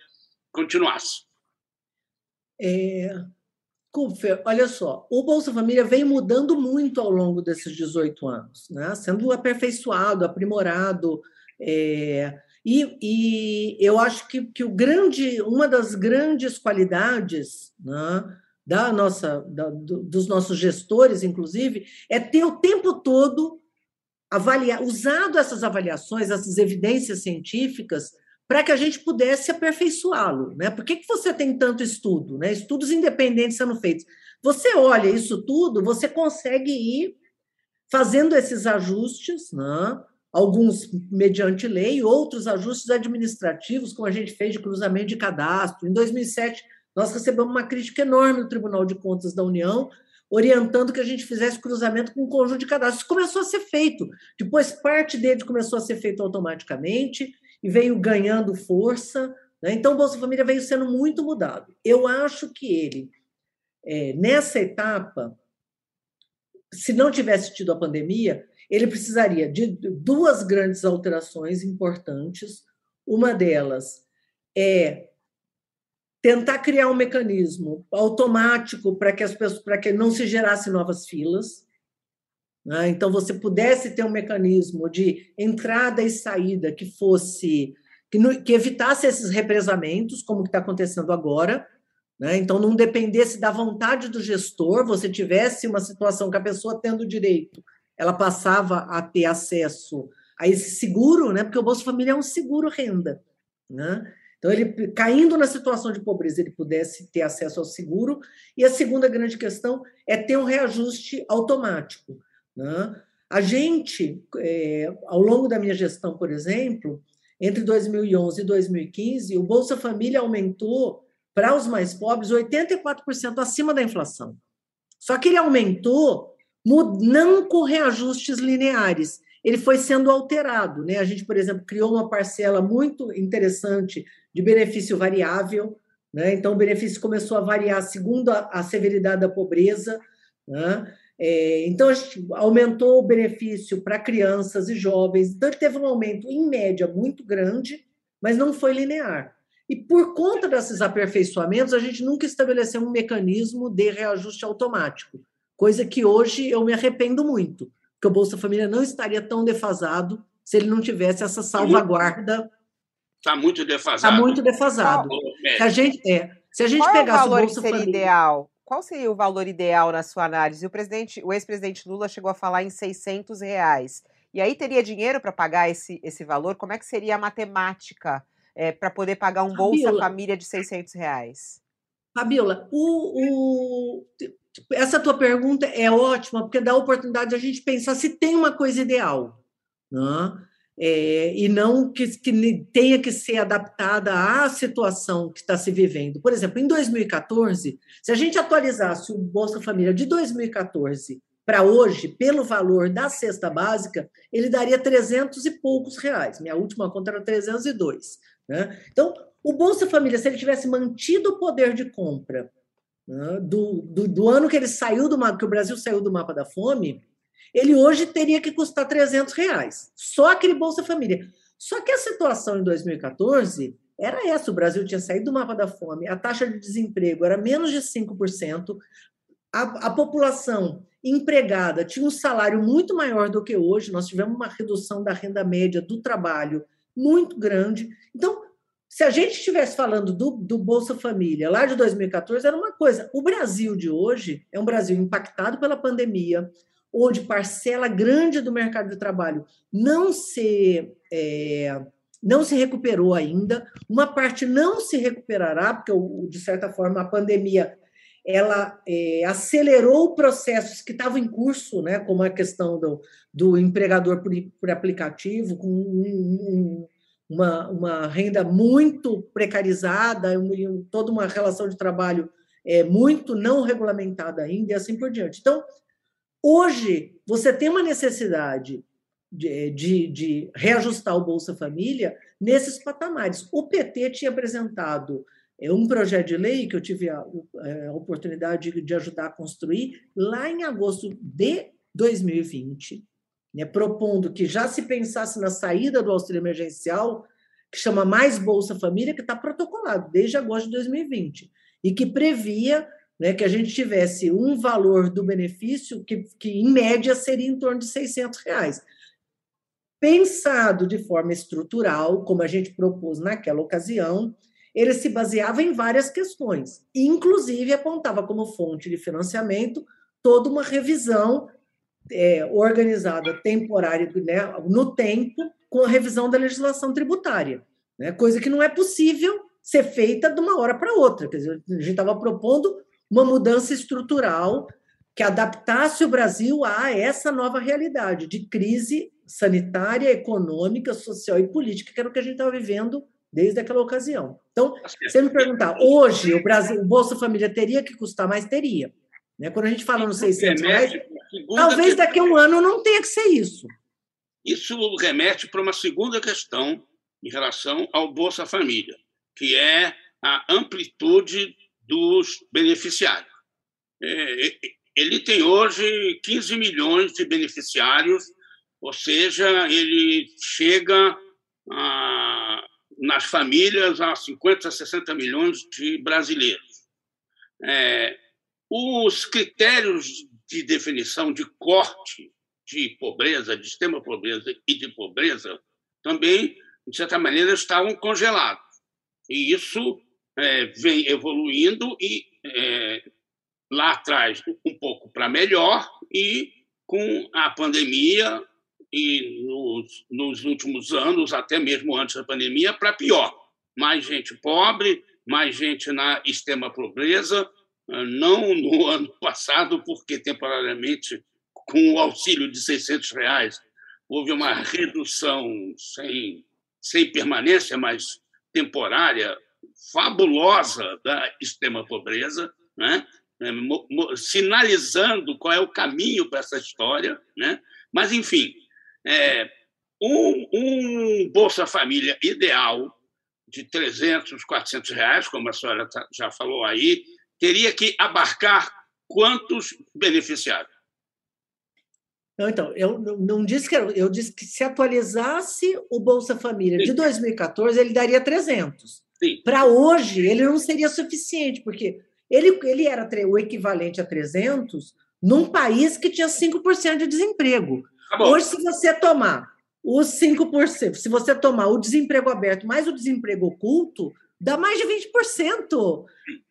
continuasse. É, olha só, o Bolsa Família vem mudando muito ao longo desses 18 anos, né? sendo aperfeiçoado, aprimorado. É, e, e eu acho que, que o grande, uma das grandes qualidades né, da nossa, da, dos nossos gestores, inclusive, é ter o tempo todo avaliar, usado essas avaliações, essas evidências científicas, para que a gente pudesse aperfeiçoá-lo. Né? Por que, que você tem tanto estudo? Né? Estudos independentes sendo feitos. Você olha isso tudo, você consegue ir fazendo esses ajustes, né? alguns mediante lei, outros ajustes administrativos, como a gente fez de cruzamento de cadastro. Em 2007, nós recebemos uma crítica enorme do Tribunal de Contas da União, orientando que a gente fizesse cruzamento com um conjunto de cadastros. Isso começou a ser feito. Depois, parte dele começou a ser feito automaticamente e veio ganhando força. Né? Então, o Bolsa Família veio sendo muito mudado. Eu acho que ele, é, nessa etapa, se não tivesse tido a pandemia, ele precisaria de duas grandes alterações importantes. Uma delas é tentar criar um mecanismo automático para que as pessoas, para que não se gerasse novas filas. Né? Então, você pudesse ter um mecanismo de entrada e saída que fosse que, no, que evitasse esses represamentos, como está acontecendo agora. Né? Então, não dependesse da vontade do gestor, você tivesse uma situação que a pessoa tendo direito ela passava a ter acesso a esse seguro, né? Porque o Bolsa Família é um seguro renda, né? Então, ele caindo na situação de pobreza, ele pudesse ter acesso ao seguro. E a segunda grande questão é ter um reajuste automático. Né? A gente, é, ao longo da minha gestão, por exemplo, entre 2011 e 2015, o Bolsa Família aumentou para os mais pobres 84% acima da inflação. Só que ele aumentou não com reajustes lineares. Ele foi sendo alterado. Né? A gente, por exemplo, criou uma parcela muito interessante de benefício variável. Né? Então, o benefício começou a variar segundo a, a severidade da pobreza. Né? É, então, a gente aumentou o benefício para crianças e jovens. Então, ele teve um aumento, em média, muito grande, mas não foi linear. E por conta desses aperfeiçoamentos, a gente nunca estabeleceu um mecanismo de reajuste automático coisa que hoje eu me arrependo muito, porque o Bolsa Família não estaria tão defasado se ele não tivesse essa salvaguarda. Está muito defasado. Está muito defasado. Se a gente, é, se a gente Qual pegasse é o valor o Bolsa que seria Família. ideal? Qual seria o valor ideal na sua análise? O, presidente, o ex-presidente Lula chegou a falar em 600 reais. E aí teria dinheiro para pagar esse, esse valor? Como é que seria a matemática é, para poder pagar um Bolsa Fabiola. Família de 600 reais? Fabiola, o, o- essa tua pergunta é ótima, porque dá a oportunidade de a gente pensar se tem uma coisa ideal, né? É, e não que, que tenha que ser adaptada à situação que está se vivendo. Por exemplo, em 2014, se a gente atualizasse o Bolsa Família de 2014 para hoje, pelo valor da cesta básica, ele daria 300 e poucos reais. Minha última conta era 302. Né? Então, o Bolsa Família, se ele tivesse mantido o poder de compra né, do, do, do ano que ele saiu do mapa, que o Brasil saiu do mapa da fome, ele hoje teria que custar 300 reais. Só aquele Bolsa Família. Só que a situação em 2014 era essa: o Brasil tinha saído do mapa da fome, a taxa de desemprego era menos de 5%, a, a população empregada tinha um salário muito maior do que hoje, nós tivemos uma redução da renda média do trabalho muito grande. Então, se a gente estivesse falando do, do Bolsa Família lá de 2014, era uma coisa. O Brasil de hoje é um Brasil impactado pela pandemia, onde parcela grande do mercado de trabalho não se, é, não se recuperou ainda, uma parte não se recuperará, porque, de certa forma, a pandemia ela é, acelerou processos que estavam em curso, né, como a questão do, do empregador por, por aplicativo, com um, um, uma, uma renda muito precarizada, um, toda uma relação de trabalho é, muito não regulamentada ainda, e assim por diante. Então, hoje, você tem uma necessidade de, de, de reajustar o Bolsa Família nesses patamares. O PT tinha apresentado é um projeto de lei que eu tive a, é, a oportunidade de, de, ajudar a construir lá em agosto de 2020, né, propondo que já se pensasse na saída do auxílio emergencial, que chama Mais Bolsa Família, que está protocolado desde agosto de 2020, e que previa né, que a gente tivesse um valor do benefício que, que, em média, seria em torno de 600 reais. Pensado de forma estrutural, como a gente propôs naquela ocasião, ele se baseava em várias questões, inclusive apontava como fonte de financiamento toda uma revisão é, organizada temporária né, no tempo com a revisão da legislação tributária, né, coisa que não é possível ser feita de uma hora para outra. Quer dizer, a gente estava propondo uma mudança estrutural que adaptasse o Brasil a essa nova realidade de crise sanitária, econômica, social e política, que era o que a gente estava vivendo desde aquela ocasião. Então, você me perguntar, hoje o Brasil, o Bolsa Família teria que custar mais? Teria. Né? Quando a gente fala nos 600 reais, talvez daqui a um ano não tenha que ser isso. Isso remete para uma segunda questão em relação ao Bolsa Família, que é a amplitude dos beneficiários. É, ele tem hoje 15 milhões de beneficiários, ou seja, ele chega a nas famílias há 50, 60 milhões de brasileiros. É, os critérios de definição de corte de pobreza, de extrema pobreza e de pobreza, também, de certa maneira, estavam congelados. E isso é, vem evoluindo e é, lá atrás um pouco para melhor e com a pandemia e nos, nos últimos anos, até mesmo antes da pandemia, para pior. Mais gente pobre, mais gente na extrema pobreza, ah, não no [LAUGHS] ano passado, porque temporariamente, com o auxílio de 600 reais, houve uma redução sem, sem permanência, mas temporária, fabulosa da extrema pobreza, né? sinalizando qual é o caminho para essa história. Né? Mas, enfim, é, um, um, Bolsa Família ideal de 300, 400 reais, como a senhora tá, já falou aí, teria que abarcar quantos beneficiários? Não, então, eu não disse que eu disse que se atualizasse o Bolsa Família de 2014, ele daria 300. Para hoje, ele não seria suficiente, porque ele, ele era o equivalente a 300 num país que tinha 5% de desemprego. Tá Hoje, se você tomar os 5%, se você tomar o desemprego aberto mais o desemprego oculto, dá mais de 20%,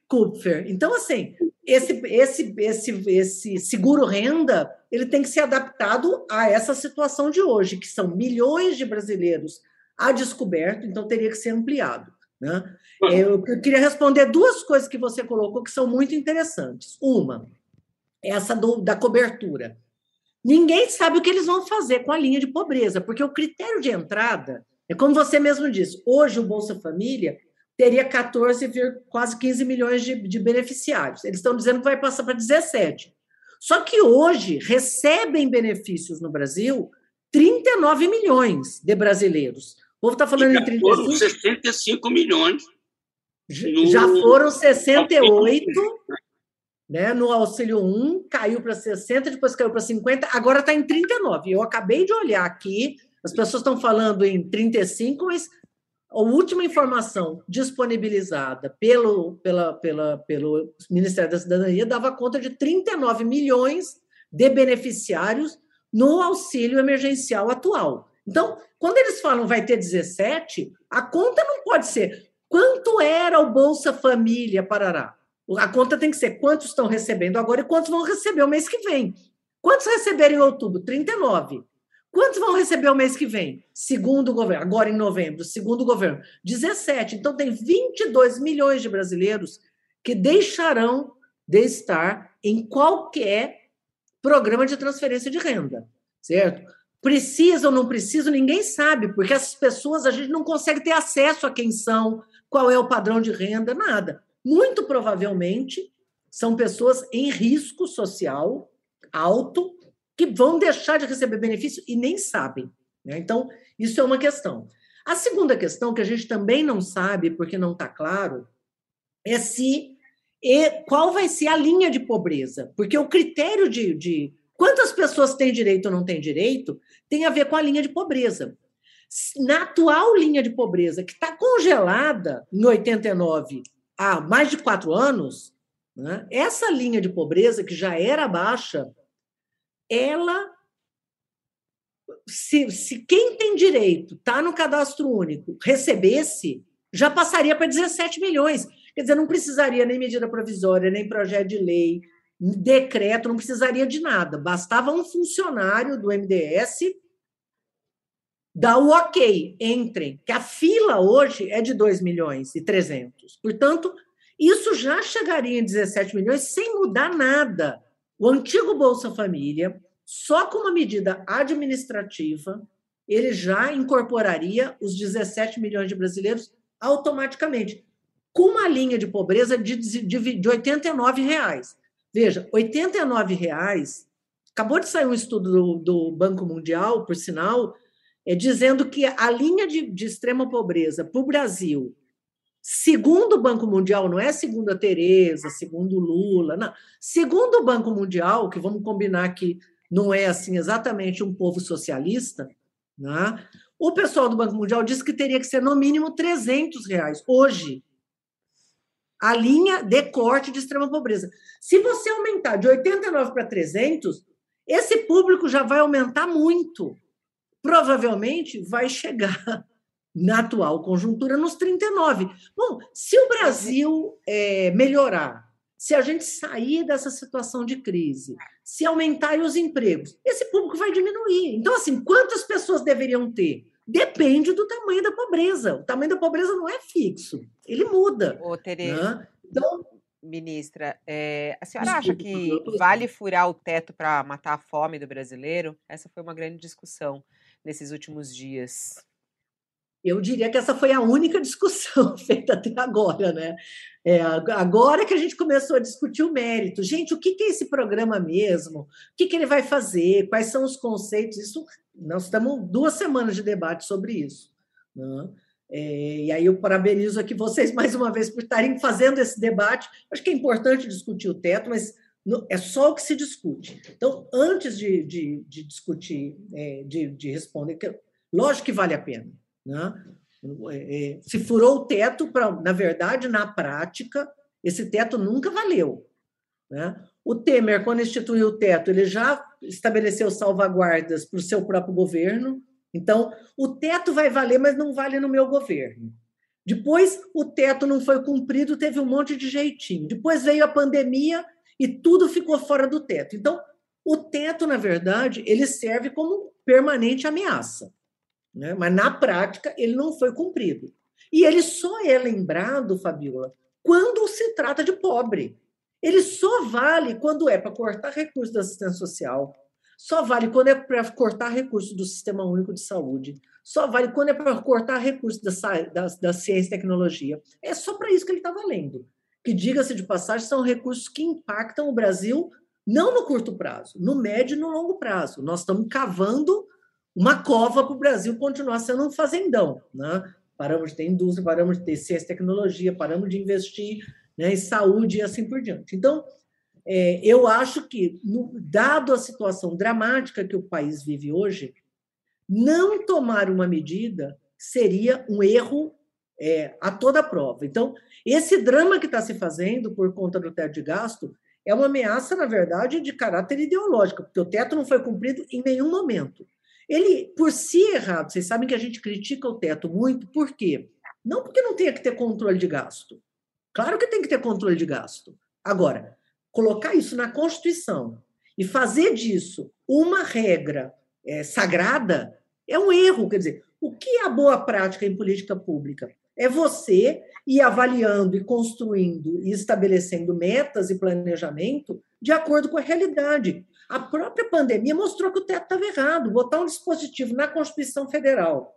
Kupfer. Então, assim, esse, esse, esse, esse seguro renda ele tem que ser adaptado a essa situação de hoje, que são milhões de brasileiros a descoberto, então teria que ser ampliado. Né? Eu, eu queria responder duas coisas que você colocou que são muito interessantes. Uma, essa do, da cobertura. Ninguém sabe o que eles vão fazer com a linha de pobreza, porque o critério de entrada é como você mesmo disse. Hoje o Bolsa Família teria 14, quase 15 milhões de, de beneficiários. Eles estão dizendo que vai passar para 17. Só que hoje recebem benefícios no Brasil 39 milhões de brasileiros. O povo está falando em 35. Foram 65 milhões. Já foram 68 né? No auxílio 1 caiu para 60, depois caiu para 50, agora está em 39. Eu acabei de olhar aqui, as pessoas estão falando em 35, mas a última informação disponibilizada pelo, pela, pela, pelo Ministério da Cidadania dava conta de 39 milhões de beneficiários no auxílio emergencial atual. Então, quando eles falam vai ter 17, a conta não pode ser quanto era o Bolsa Família Parará. A conta tem que ser quantos estão recebendo agora e quantos vão receber o mês que vem. Quantos receberam em outubro? 39. Quantos vão receber o mês que vem? Segundo o governo, agora em novembro, segundo o governo, 17. Então, tem 22 milhões de brasileiros que deixarão de estar em qualquer programa de transferência de renda, certo? Precisa ou não precisa, ninguém sabe, porque essas pessoas a gente não consegue ter acesso a quem são, qual é o padrão de renda, nada. Muito provavelmente são pessoas em risco social alto que vão deixar de receber benefício e nem sabem. Né? Então, isso é uma questão. A segunda questão, que a gente também não sabe, porque não está claro, é se e qual vai ser a linha de pobreza. Porque o critério de, de quantas pessoas têm direito ou não têm direito tem a ver com a linha de pobreza. Na atual linha de pobreza, que está congelada em 89 há mais de quatro anos, né, essa linha de pobreza, que já era baixa, ela se, se quem tem direito está no cadastro único recebesse, já passaria para 17 milhões. Quer dizer, não precisaria nem medida provisória, nem projeto de lei, decreto, não precisaria de nada. Bastava um funcionário do MDS dar o ok, entrem, que a fila hoje é de 2 milhões e 300. Portanto, isso já chegaria em 17 milhões sem mudar nada o antigo Bolsa Família, só com uma medida administrativa, ele já incorporaria os 17 milhões de brasileiros automaticamente, com uma linha de pobreza de, de, de 89 reais. Veja, 89 reais. Acabou de sair um estudo do, do Banco Mundial, por sinal, é, dizendo que a linha de, de extrema pobreza para o Brasil Segundo o Banco Mundial, não é segundo a Tereza, segundo o Lula, não. Segundo o Banco Mundial, que vamos combinar que não é assim exatamente um povo socialista, né? o pessoal do Banco Mundial disse que teria que ser no mínimo 300 reais hoje. A linha de corte de extrema pobreza. Se você aumentar de 89 para 300, esse público já vai aumentar muito. Provavelmente vai chegar [LAUGHS] na atual conjuntura nos 39. Bom, se o Brasil é, melhorar, se a gente sair dessa situação de crise, se aumentarem os empregos, esse público vai diminuir. Então, assim, quantas pessoas deveriam ter? Depende do tamanho da pobreza. O tamanho da pobreza não é fixo, ele muda. Ô, Tereza, né? então, ministra, é, a senhora acha que vale furar o teto para matar a fome do brasileiro? Essa foi uma grande discussão nesses últimos dias. Eu diria que essa foi a única discussão [LAUGHS] feita até agora, né? É, agora que a gente começou a discutir o mérito. Gente, o que é esse programa mesmo? O que, ele vai fazer? Quais são os conceitos? Isso, nós estamos duas semanas de debate sobre isso. Né? É, e aí eu parabenizo aqui vocês [LAUGHS] mais uma vez por estarem fazendo esse debate. Acho que é importante discutir o teto, mas é só o que se discute. Então, antes de, de, de discutir, é, de, de responder, lógico que vale a pena. Né? É, é, se furou o teto, pra, na verdade, na prática, esse teto nunca valeu. Né? O Temer, quando instituiu o teto, ele já estabeleceu salvaguardas para o seu próprio governo. Então, o teto vai valer, mas não vale no meu governo. Depois, o teto não foi cumprido, teve um monte de jeitinho. Depois veio a pandemia e tudo ficou fora do teto. Então, o teto, na verdade, ele serve como permanente ameaça né? mas na prática ele não foi cumprido. E ele só é lembrado, Fabiola, quando se trata de pobre. Ele só vale quando é para cortar recursos da assistência social, só vale quando é para cortar recursos do Sistema Único de Saúde, só vale quando é para cortar recursos da, da, da ciência e tecnologia. É só para isso que ele está valendo. Que, diga-se de passagem, são recursos que impactam o Brasil não no curto prazo, no médio e no longo prazo. Nós estamos cavando uma cova para o Brasil continuar sendo um fazendão. Né? Paramos de ter indústria, paramos de ter ciência e tecnologia, paramos de investir né, em saúde e assim por diante. Então, é, eu acho que, no, dado a situação dramática que o país vive hoje, não tomar uma medida seria um erro é, a toda prova. Então, esse drama que está se fazendo por conta do teto de gasto é uma ameaça, na verdade, de caráter ideológico, porque o teto não foi cumprido em nenhum momento. Ele, por si errado, vocês sabem que a gente critica o teto muito, por quê? Não porque não tenha que ter controle de gasto. Claro que tem que ter controle de gasto. Agora, colocar isso na Constituição e fazer disso uma regra é, sagrada é um erro. Quer dizer, o que é a boa prática em política pública? É você ir avaliando e construindo e estabelecendo metas e planejamento de acordo com a realidade. A própria pandemia mostrou que o teto estava errado. Botar um dispositivo na Constituição Federal,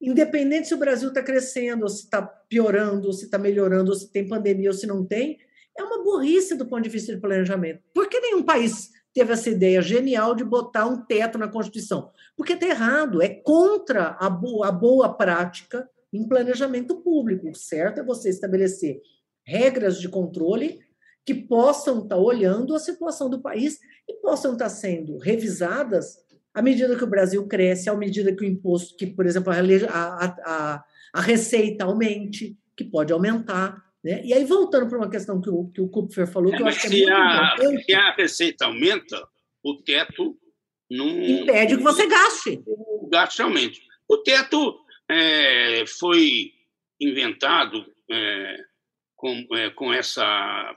independente se o Brasil está crescendo, ou se está piorando, ou se está melhorando, ou se tem pandemia ou se não tem, é uma burrice do ponto de vista de planejamento. Por que nenhum país teve essa ideia genial de botar um teto na Constituição? Porque está errado, é contra a boa, a boa prática em planejamento público. O certo é você estabelecer regras de controle que possam estar tá olhando a situação do país e possam estar tá sendo revisadas à medida que o Brasil cresce, à medida que o imposto, que, por exemplo, a, a, a receita aumente, que pode aumentar. Né? E aí, voltando para uma questão que o, que o Kupfer falou, é, que eu acho que é muito a, importante. Se a receita aumenta, o teto não. Impede que você gaste. O gasto aumente. O teto é, foi inventado é, com, é, com, essa,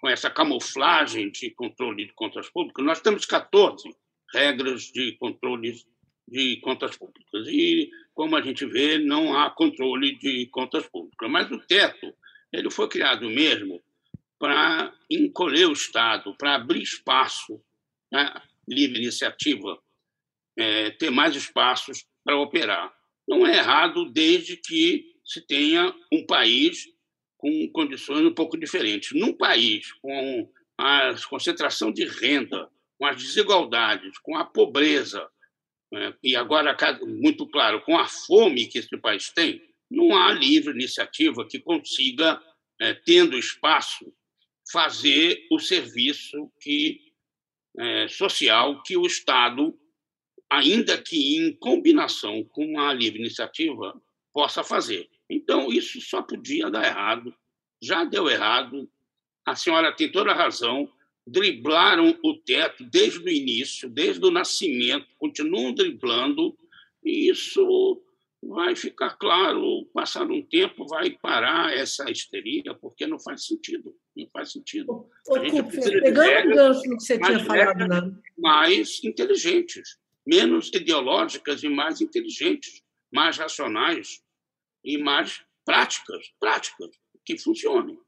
com essa camuflagem de controle de contas públicas. Nós temos 14 regras de controle de contas públicas. E, como a gente vê, não há controle de contas públicas. Mas o teto ele foi criado mesmo para encolher o Estado, para abrir espaço, né? livre iniciativa, é, ter mais espaços para operar. Não é errado desde que se tenha um país com condições um pouco diferentes. Num país com a concentração de renda, com as desigualdades, com a pobreza, né? e agora, muito claro, com a fome que esse país tem, não há livre iniciativa que consiga, é, tendo espaço, fazer o serviço que é, social que o Estado, ainda que em combinação com a livre iniciativa, possa fazer. Então, isso só podia dar errado, já deu errado. A senhora tem toda a razão. Driblaram o teto desde o início, desde o nascimento, continuam driblando, e isso vai ficar claro, passar um tempo, vai parar essa histeria, porque não faz sentido. Não faz sentido. Ô, pegando o gancho no que você tinha falado, né? mais inteligentes, menos ideológicas e mais inteligentes, mais racionais e mais práticas, práticas, que funcionem.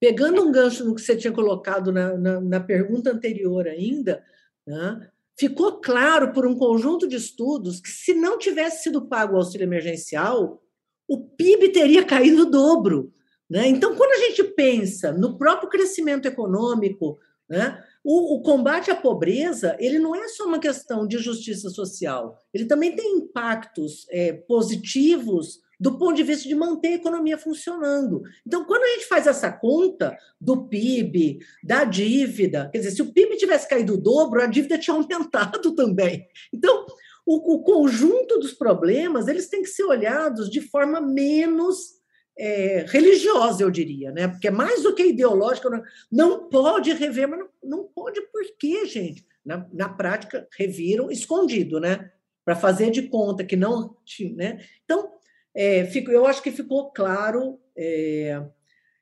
Pegando um gancho no que você tinha colocado na, na, na pergunta anterior ainda, né? ficou claro por um conjunto de estudos que, se não tivesse sido pago o auxílio emergencial, o PIB teria caído o dobro. Né? Então, quando a gente pensa no próprio crescimento econômico, né, o, o, combate à pobreza ele não é só uma questão de justiça social, ele também tem impactos é, positivos do ponto de vista de manter a economia funcionando. Então, quando a gente faz essa conta do PIB, da dívida, quer dizer, se o PIB tivesse caído o dobro, a dívida tinha aumentado [LAUGHS] também. Então, o, o conjunto dos problemas eles têm que ser olhados de forma menos é, religiosa, eu diria, né? Porque é mais do que ideológica, não, não pode rever, mas não, não pode por quê, gente? Na, na prática, reviram escondido, né? Para fazer de conta que não. Né? Então, é, fico, eu acho que ficou claro. É,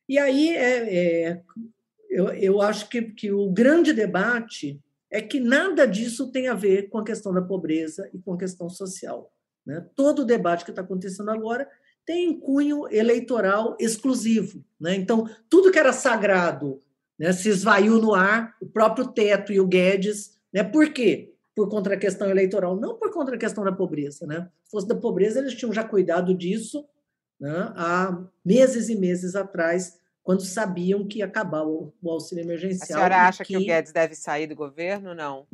e aí, é, é, eu, eu acho que, que o grande debate é que nada disso tem a ver com a questão da pobreza e com a questão social. Né? Todo o debate que está acontecendo agora tem cunho eleitoral exclusivo. Né? Então, tudo que era sagrado né, se esvaiu no ar, o próprio Teto e o Guedes. Né? Por quê? Por conta da questão eleitoral, não por conta da questão da pobreza. Né? Se fosse da pobreza, eles tinham já cuidado disso né, há meses e meses atrás, quando sabiam que ia acabar o, o auxílio emergencial. A senhora acha que... que o Guedes deve sair do governo? Não.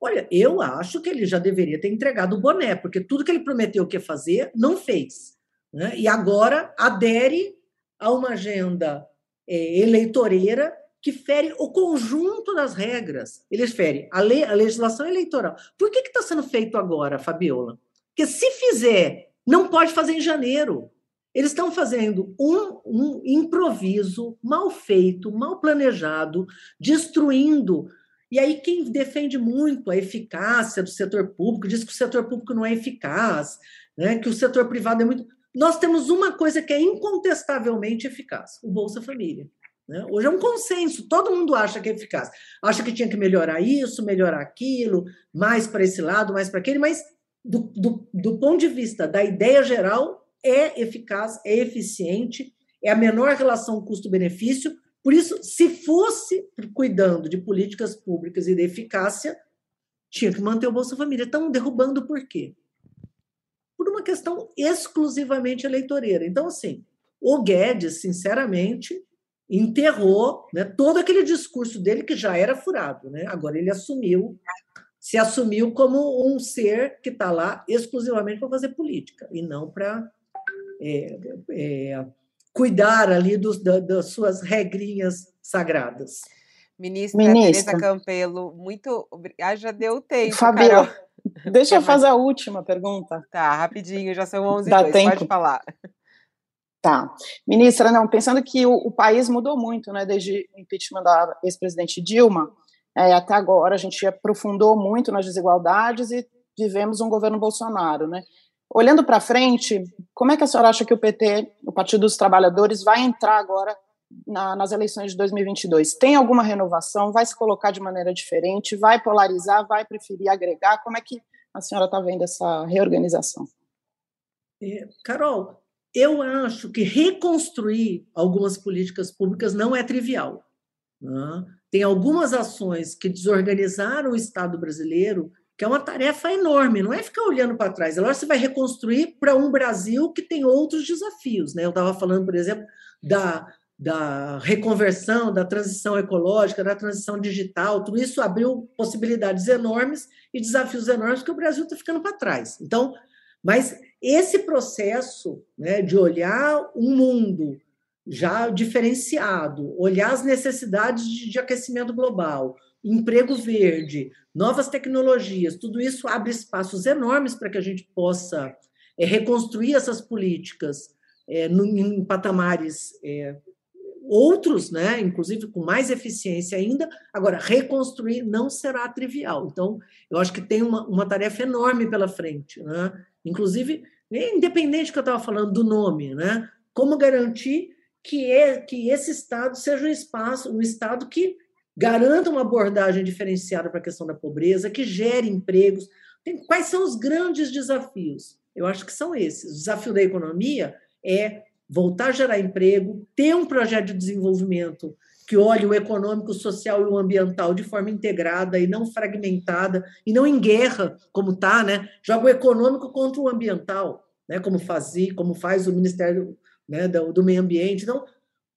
Olha, eu acho que ele já deveria ter entregado o boné, porque tudo que ele prometeu que ia fazer, não fez. Né? E agora adere a uma agenda é, eleitoreira que fere o conjunto das regras. Eles ferem a, a legislação eleitoral. Por que está sendo feito agora, Fabiola? Porque se fizer Não pode fazer em janeiro. Eles estão fazendo um, um improviso mal feito, mal planejado, destruindo. E aí, quem defende muito a eficácia do setor público, diz que o setor público não é eficaz, né, que o setor privado é muito. Nós temos uma coisa que é incontestavelmente eficaz: o Bolsa Família. Né? Hoje é um consenso, todo mundo acha que é eficaz. Acha que tinha que melhorar isso, melhorar aquilo, mais para esse lado, mais para aquele, mas do, do, do ponto de vista da ideia geral, é eficaz, é eficiente, é a menor relação custo-benefício. Por isso, se fosse cuidando de políticas públicas e de eficácia, tinha que manter o Bolsa Família. Estão derrubando por quê? Por uma questão exclusivamente eleitoreira. Então, assim, o Guedes, sinceramente, enterrou né, todo aquele discurso dele que já era furado. Né? Agora ele assumiu, se assumiu como um ser que está lá exclusivamente para fazer política e não para é, é, cuidar ali dos, da, das suas regrinhas sagradas. Ministra, Ministra. Tereza Campelo, muito. Ah, já deu tempo. Fabio, deixa eu fazer a última pergunta. Tá, rapidinho, já são 11 Dá 2, tempo. pode falar. Tá. Ministra, não, pensando que o, o país mudou muito, né, desde o impeachment da ex-presidente Dilma, é, até agora a gente aprofundou muito nas desigualdades e vivemos um governo Bolsonaro, né? Olhando para frente, como é que a senhora acha que o PT, o Partido dos Trabalhadores, vai entrar agora na, nas eleições de 2022? Tem alguma renovação? Vai se colocar de maneira diferente? Vai polarizar? Vai preferir agregar? Como é que a senhora está vendo essa reorganização? É, Carol, eu acho que reconstruir algumas políticas públicas não é trivial. Né? Tem algumas ações que desorganizaram o Estado brasileiro, que é uma tarefa enorme, não é ficar olhando para trás. Agora você vai reconstruir para um Brasil que tem outros desafios. Né? Eu estava falando, por exemplo, da, da reconversão, da transição ecológica, da transição digital, tudo isso abriu possibilidades enormes e desafios enormes que o Brasil está ficando para trás. Então, mas esse processo né, de olhar um mundo já diferenciado, olhar as necessidades de, de aquecimento global, emprego verde, novas tecnologias, tudo isso abre espaços enormes para que a gente possa é, reconstruir essas políticas é, no, em patamares é, outros, né, inclusive com mais eficiência ainda. Agora, reconstruir não será trivial. Então, eu acho que tem uma, uma tarefa enorme pela frente. Né? Inclusive, independente que eu estava falando do nome, né? Como garantir que, é, que esse Estado seja um espaço, um Estado que garanta uma abordagem diferenciada para a questão da pobreza, que gere empregos. Tem, quais são os grandes desafios? Eu acho que são esses. O desafio da economia é voltar a gerar emprego, ter um projeto de desenvolvimento que olhe o econômico, o social e o ambiental de forma integrada e não fragmentada, e não em guerra, como está, né? Joga o econômico contra o ambiental, né? como, fazia, como faz o Ministério né, do, do Meio Ambiente. Então,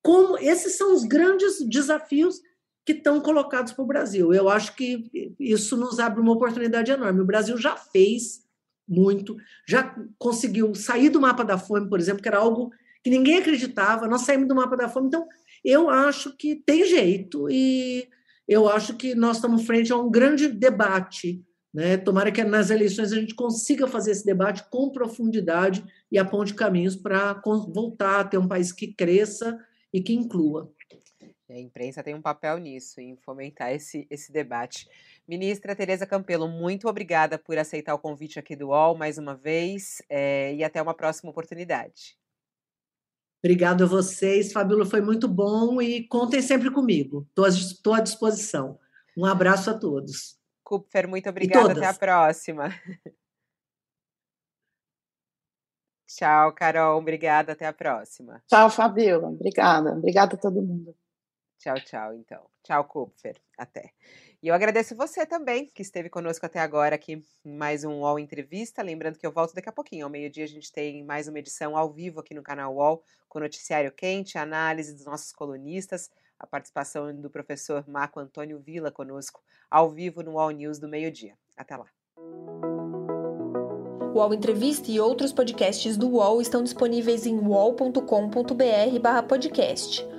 como esses são os grandes desafios que estão colocados para o Brasil. Eu acho que isso nos abre uma oportunidade enorme. O Brasil já fez muito, já conseguiu sair do mapa da fome, por exemplo, que era algo que ninguém acreditava. Nós saímos do mapa da fome, então eu acho que tem jeito e eu acho que nós estamos frente a um grande debate. Né? Tomara que nas eleições a gente consiga fazer esse debate com profundidade e aponte caminhos para voltar a ter um país que cresça e que inclua. A imprensa tem um papel nisso, em fomentar esse, esse debate. Ministra Tereza Campelo, muito obrigada por aceitar o convite aqui do UOL mais uma vez é, e até uma próxima oportunidade. Obrigado a vocês, Fabíola, foi muito bom e contem sempre comigo. Estou à disposição. Um abraço a todos. Kupfer, muito obrigada. Até a próxima. [LAUGHS] Tchau, Carol. Obrigada. Até a próxima. Tchau, Fabíola. Obrigada. Obrigada a todo mundo. Tchau, tchau, então. Tchau, Kupfer. Até. E eu agradeço você também, que esteve conosco até agora aqui em mais um UOL Entrevista. Lembrando que eu volto daqui a pouquinho. Ao meio-dia a gente tem mais uma edição ao vivo aqui no canal UOL, com noticiário quente, análise dos nossos colunistas, a participação do professor Marco Antônio Vila conosco, ao vivo no UOL News do meio-dia. Até lá. O UOL Entrevista e outros podcasts do UOL estão disponíveis em uol.com.br/podcast.